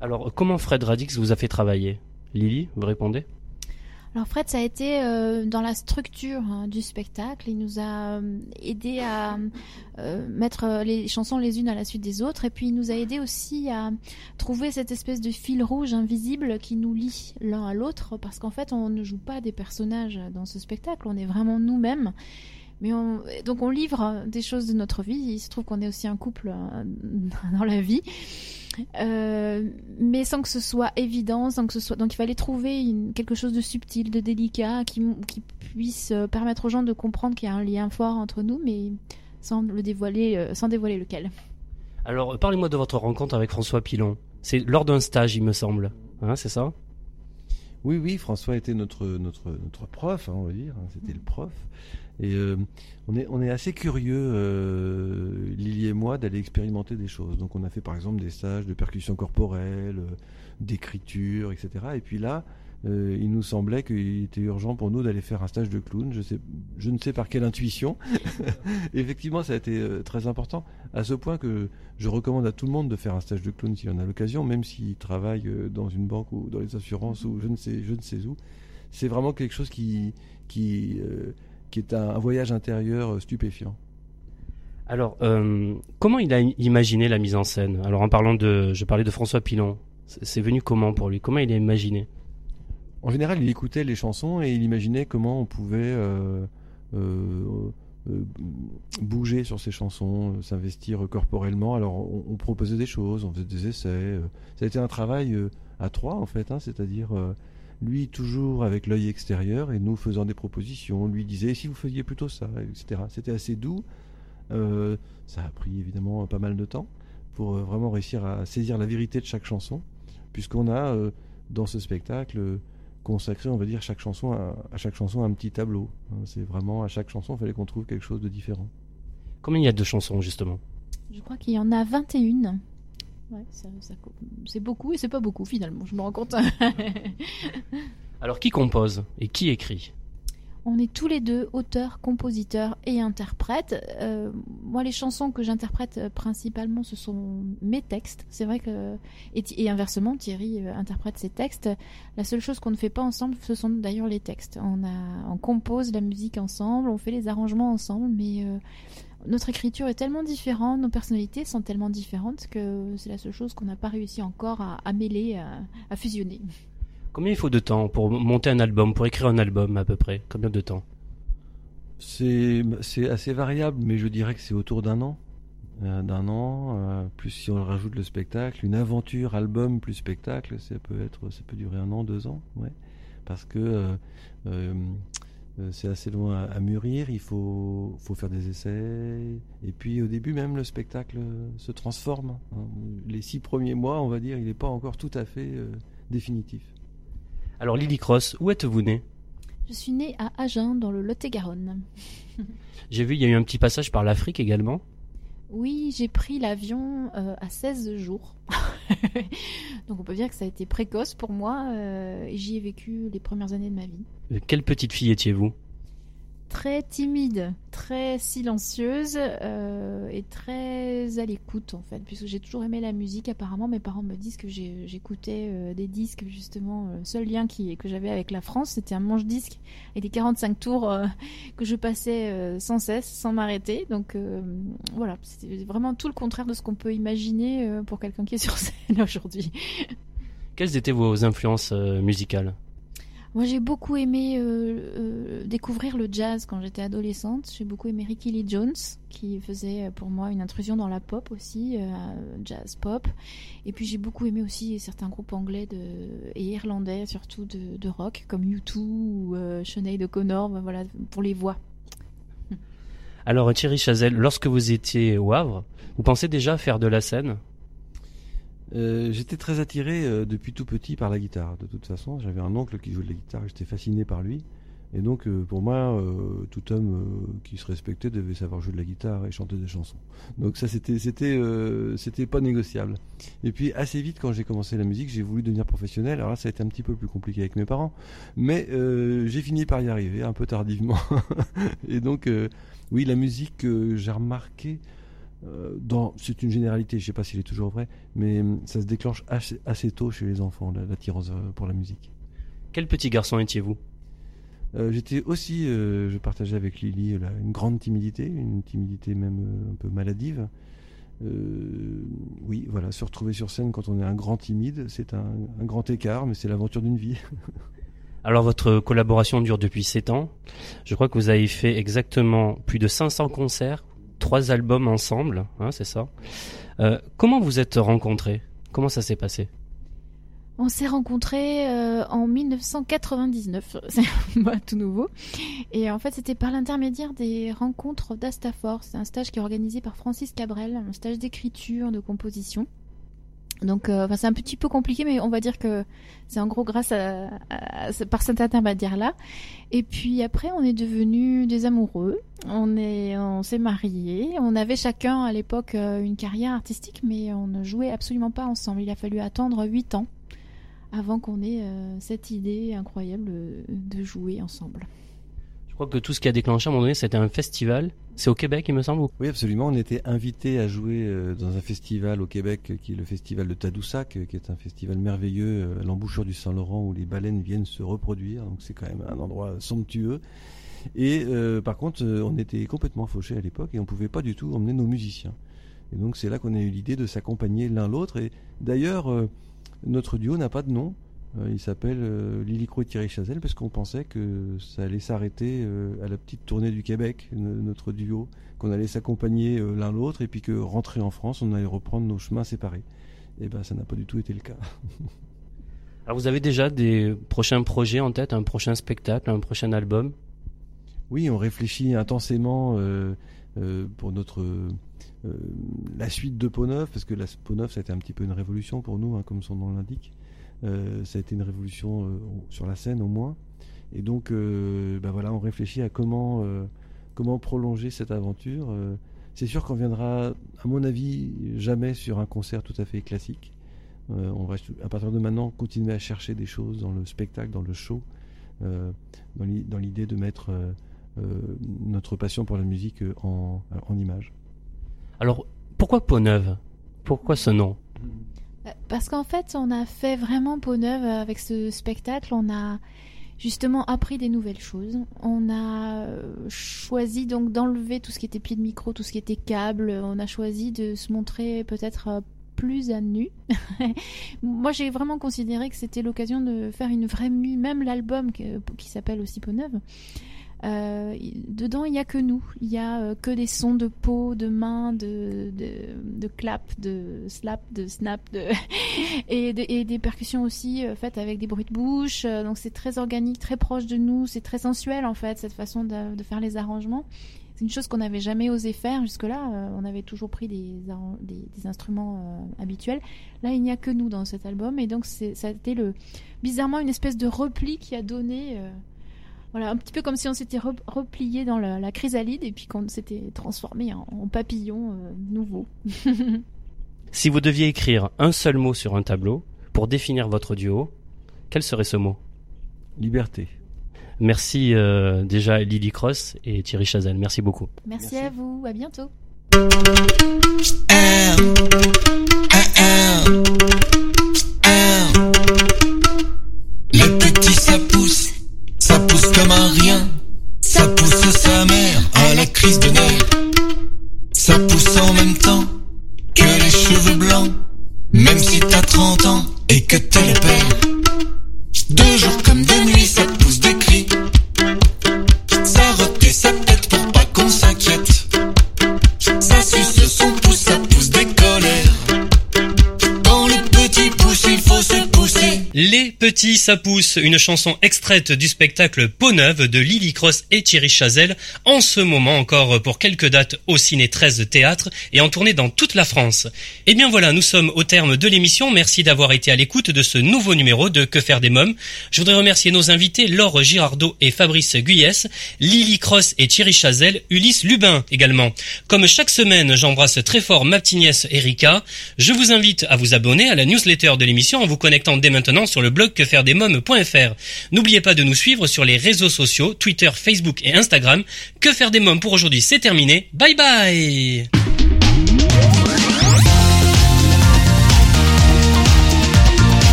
M: Alors, comment Fred Radix vous a fait travailler? Lily, vous répondez?
S: Alors Fred, ça a été euh, dans la structure hein, du spectacle. Il nous a euh, aidé à euh, mettre les chansons les unes à la suite des autres, et puis il nous a aidé aussi à trouver cette espèce de fil rouge invisible qui nous lie l'un à l'autre, parce qu'en fait, on ne joue pas des personnages dans ce spectacle, on est vraiment nous-mêmes. Donc on livre des choses de notre vie. Il se trouve qu'on est aussi un couple dans la vie. Euh, mais sans que ce soit évident, sans que ce soit. Donc il fallait trouver quelque chose de subtil, de délicat, qui, qui puisse euh, permettre aux gens de comprendre qu'il y a un lien fort entre nous, mais sans le dévoiler, euh, sans dévoiler lequel.
M: Alors parlez-moi de votre rencontre avec François Pilon. C'est lors d'un stage, il me semble. Hein, c'est ça?
T: Oui, oui. François était notre notre notre prof, hein, on va dire. Hein, c'était le prof. Et euh, on, est, on est assez curieux, euh, Lily et moi, d'aller expérimenter des choses. Donc on a fait par exemple des stages de percussion corporelle, euh, d'écriture, etc. Et puis là, euh, il nous semblait qu'il était urgent pour nous d'aller faire un stage de clown. Je, sais, je ne sais par quelle intuition. Effectivement, ça a été euh, très important, à ce point que je recommande à tout le monde de faire un stage de clown s'il en a l'occasion, même s'il travaille euh, dans une banque ou dans les assurances ou je ne sais, je ne sais où. C'est vraiment quelque chose qui... est un, voyage intérieur stupéfiant.
M: Alors, comment il a imaginé la mise en scène? Alors, en parlant de, je parlais de François Pilon. C'est venu comment pour lui? Comment il a imaginé?
T: En général, il écoutait les chansons et il imaginait comment on pouvait euh, bouger sur ces chansons, s'investir corporellement. Alors, on, proposait des choses, on faisait des essais. ça a été un travail à trois en fait, hein, c'est-à-dire lui toujours avec l'œil extérieur et nous faisant des propositions, lui disait si vous faisiez plutôt ça, etc. C'était assez doux. Euh, ça a pris évidemment pas mal de temps pour euh, vraiment réussir à saisir la vérité de chaque chanson, puisqu'on a euh, dans ce spectacle consacré, on va dire, chaque chanson à, chaque chanson un petit tableau. Hein. C'est vraiment à chaque chanson, il fallait qu'on trouve quelque chose de différent.
M: Combien il y a de chansons justement?
S: Je crois qu'il y en a 21. Ouais, c'est beaucoup et c'est pas beaucoup finalement, je me rends compte.
M: Alors qui compose et qui écrit?
S: On est tous les deux auteurs, compositeurs et interprètes. Euh, moi, les chansons que j'interprète euh, principalement, ce sont mes textes. C'est vrai que et, inversement, Thierry euh, interprète ses textes. La seule chose qu'on ne fait pas ensemble, ce sont d'ailleurs les textes. On compose la musique ensemble, on fait les arrangements ensemble, mais notre écriture est tellement différente, nos personnalités sont tellement différentes que c'est la seule chose qu'on n'a pas réussi encore à, mêler, à, fusionner.
M: Combien il faut de temps pour monter un album, pour écrire un album à peu près? Combien de temps?
T: C'est assez variable, mais je dirais que c'est autour d'un an. Euh, d'un an, euh, plus si on rajoute le spectacle, une aventure, album plus spectacle, ça peut être, ça peut durer un an, deux ans, ouais, parce que euh, c'est assez loin à, mûrir, il faut, faut faire des essais, et puis au début même le spectacle se transforme. Hein. Les six premiers mois, on va dire, il n'est pas encore tout à fait définitif.
M: Alors Lily Cross, où êtes-vous née?
S: Je suis née à Agen, dans le Lot-et-Garonne.
M: J'ai vu, il y a eu un petit passage par l'Afrique également.
S: Oui, j'ai pris l'avion euh, à 16 jours. Donc on peut dire que ça a été précoce pour moi euh, et j'y ai vécu les premières années de ma vie.
M: Euh, quelle petite fille étiez-vous?
S: Très timide, très silencieuse euh, et très à l'écoute en fait, puisque j'ai toujours aimé la musique. Apparemment, mes parents me disent que j'écoutais euh, des disques justement. Le seul lien qui, que j'avais avec la France, c'était un manche-disque et des 45 tours euh, que je passais sans cesse, sans m'arrêter. Donc voilà, c'était vraiment tout le contraire de ce qu'on peut imaginer pour quelqu'un qui est sur scène aujourd'hui.
M: Quelles étaient vos influences musicales?
S: Moi, j'ai beaucoup aimé euh, euh, découvrir le jazz quand j'étais adolescente. J'ai beaucoup aimé Ricky Lee Jones, qui faisait euh, pour moi une intrusion dans la pop aussi, jazz pop. Et puis j'ai beaucoup aimé aussi certains groupes anglais et irlandais, surtout de, de rock, comme U2 ou Sinead O'Connor, ben voilà, pour les voix.
M: Alors Thierry Chazelle, lorsque vous étiez au Havre, vous pensez déjà faire de la scène?
T: Euh, j'étais très attiré euh, depuis tout petit par la guitare. De toute façon, j'avais un oncle qui jouait de la guitare, j'étais fasciné par lui. Et donc, euh, pour moi, tout homme qui se respectait devait savoir jouer de la guitare et chanter des chansons. Donc ça, c'était, c'était, c'était pas négociable. Et puis assez vite, quand j'ai commencé la musique, j'ai voulu devenir professionnel. Alors là, ça a été un petit peu plus compliqué avec mes parents, mais j'ai fini par y arriver, un peu tardivement. et donc, oui, la musique, j'ai remarqué euh, c'est une généralité, je ne sais pas s'il est toujours vrai, mais hum, ça se déclenche assez, tôt chez les enfants, l'attirance euh, pour la musique.
M: Quel petit garçon étiez-vous?
T: Euh, J'étais aussi, je partageais avec Lily une grande timidité, une timidité même un peu maladive. oui, voilà, se retrouver sur scène quand on est un grand timide, c'est un, un grand écart, mais c'est l'aventure d'une vie.
M: Alors votre collaboration dure depuis 7 ans. Je crois que vous avez fait exactement plus de 500 concerts trois albums ensemble, hein, c'est ça. Euh, comment vous êtes rencontrés? Comment ça s'est passé?
S: On s'est rencontrés euh, en 1999, c'est tout nouveau. Et en fait, c'était par l'intermédiaire des rencontres d'Astafor. C'est un stage qui est organisé par Francis Cabrel, un stage d'écriture, de composition. Donc, euh, c'est un petit peu compliqué, mais on va dire que c'est en gros grâce à, par cet intermédiaire-là. Et puis après, on est devenus des amoureux. On est, on s'est mariés. On avait chacun à l'époque euh, une carrière artistique, mais on ne jouait absolument pas ensemble. Il a fallu attendre huit ans avant qu'on ait euh, cette idée incroyable de jouer ensemble
M: crois que tout ce qui a déclenché à un moment donné, c'était un festival. C'est au Québec, il me semble
T: Oui, absolument. On était invité à jouer euh, dans un festival au Québec qui est le festival de Tadoussac, qui est un festival merveilleux euh, à l'embouchure du Saint-Laurent où les baleines viennent se reproduire. Donc c'est quand même un endroit somptueux. Et euh, par contre, on était complètement fauchés à l'époque et on pouvait pas du tout emmener nos musiciens. Et donc c'est là qu'on a eu l'idée de s'accompagner l'un l'autre. Et d'ailleurs, notre duo n'a pas de nom. Euh, il s'appelle euh, Lily Croix et Thierry Chazelle parce qu'on pensait que ça allait s'arrêter euh, à la petite tournée du Québec, notre duo, qu'on allait s'accompagner l'un l'autre et puis que rentrer en France, on allait reprendre nos chemins séparés. Et ben ça n'a pas du tout été le cas.
M: Alors vous avez déjà des prochains projets en tête, un prochain spectacle, un prochain album?
T: Oui, on réfléchit intensément pour notre la suite de Peau parce que la Peau Neuf, ça a été un petit peu une révolution pour nous, hein, comme son nom l'indique. Euh, ça a été une révolution euh, sur la scène au moins. Et donc, euh, bah voilà, on réfléchit à comment, comment prolonger cette aventure. c'est sûr qu'on viendra, à mon avis, jamais sur un concert tout à fait classique. on va, à partir de maintenant, continuer à chercher des choses dans le spectacle, dans le show, dans l'idée de mettre notre passion pour la musique en, en image.
M: Alors, pourquoi Peau Neuve Pourquoi ce nom?
S: Parce qu'en fait, on a fait vraiment peau neuve avec ce spectacle. On a justement appris des nouvelles choses. On a euh, choisi donc d'enlever tout ce qui était pied de micro, tout ce qui était câble. On a choisi de se montrer peut-être euh, plus à nu. Moi, j'ai vraiment considéré que c'était l'occasion de faire une vraie mue, même l'album qui s'appelle aussi Peau Neuve. Euh, dedans, il n'y a que nous. Il n'y a euh, que des sons de peau, de mains, de, de, de clap, de slap, de snap, de et, de, et des percussions aussi euh, faites avec des bruits de bouche. Donc c'est très organique, très proche de nous. C'est très sensuel en fait, cette façon de, faire les arrangements. C'est une chose qu'on n'avait jamais osé faire jusque-là. On avait toujours pris des, des, des instruments habituels. Là, il n'y a que nous dans cet album. Et donc, ça a été le, bizarrement une espèce de repli qui a donné voilà, un petit peu comme si on s'était replié dans la, la, chrysalide et puis qu'on s'était transformé en, en papillon euh, nouveau.
M: si vous deviez écrire un seul mot sur un tableau pour définir votre duo, quel serait ce mot?
T: Liberté.
M: Merci euh, déjà Lily Cross et Thierry Chazelle. Merci beaucoup.
S: Merci, Merci. à vous. À bientôt.
A: Les petits ça pousse, une chanson extraite du spectacle Peau Neuve de Lily Cross et Thierry Chazelle, en ce moment encore pour quelques dates au Ciné 13 Théâtre et en tournée dans toute la France. Et bien voilà, nous sommes au terme de l'émission, merci d'avoir été à l'écoute de ce nouveau numéro de Que faire des mômes. Je voudrais remercier nos invités Laure Girardot et Fabrice Guyès, Lily Cross et Thierry Chazelle, Ulysse Lubin également. Comme chaque semaine, j'embrasse très fort ma petite nièce Erika. Je vous invite à vous abonner à la newsletter de l'émission en vous connectant dès maintenant sur le blog quefairedesmoms.fr. N'oubliez pas de nous suivre sur les réseaux sociaux, Twitter, Facebook et Instagram. Que faire des mômes pour aujourd'hui, c'est terminé. Bye bye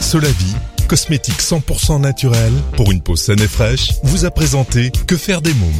I: Solavi, cosmétique 100% naturel pour une peau saine et fraîche, vous a présenté Que faire des mômes.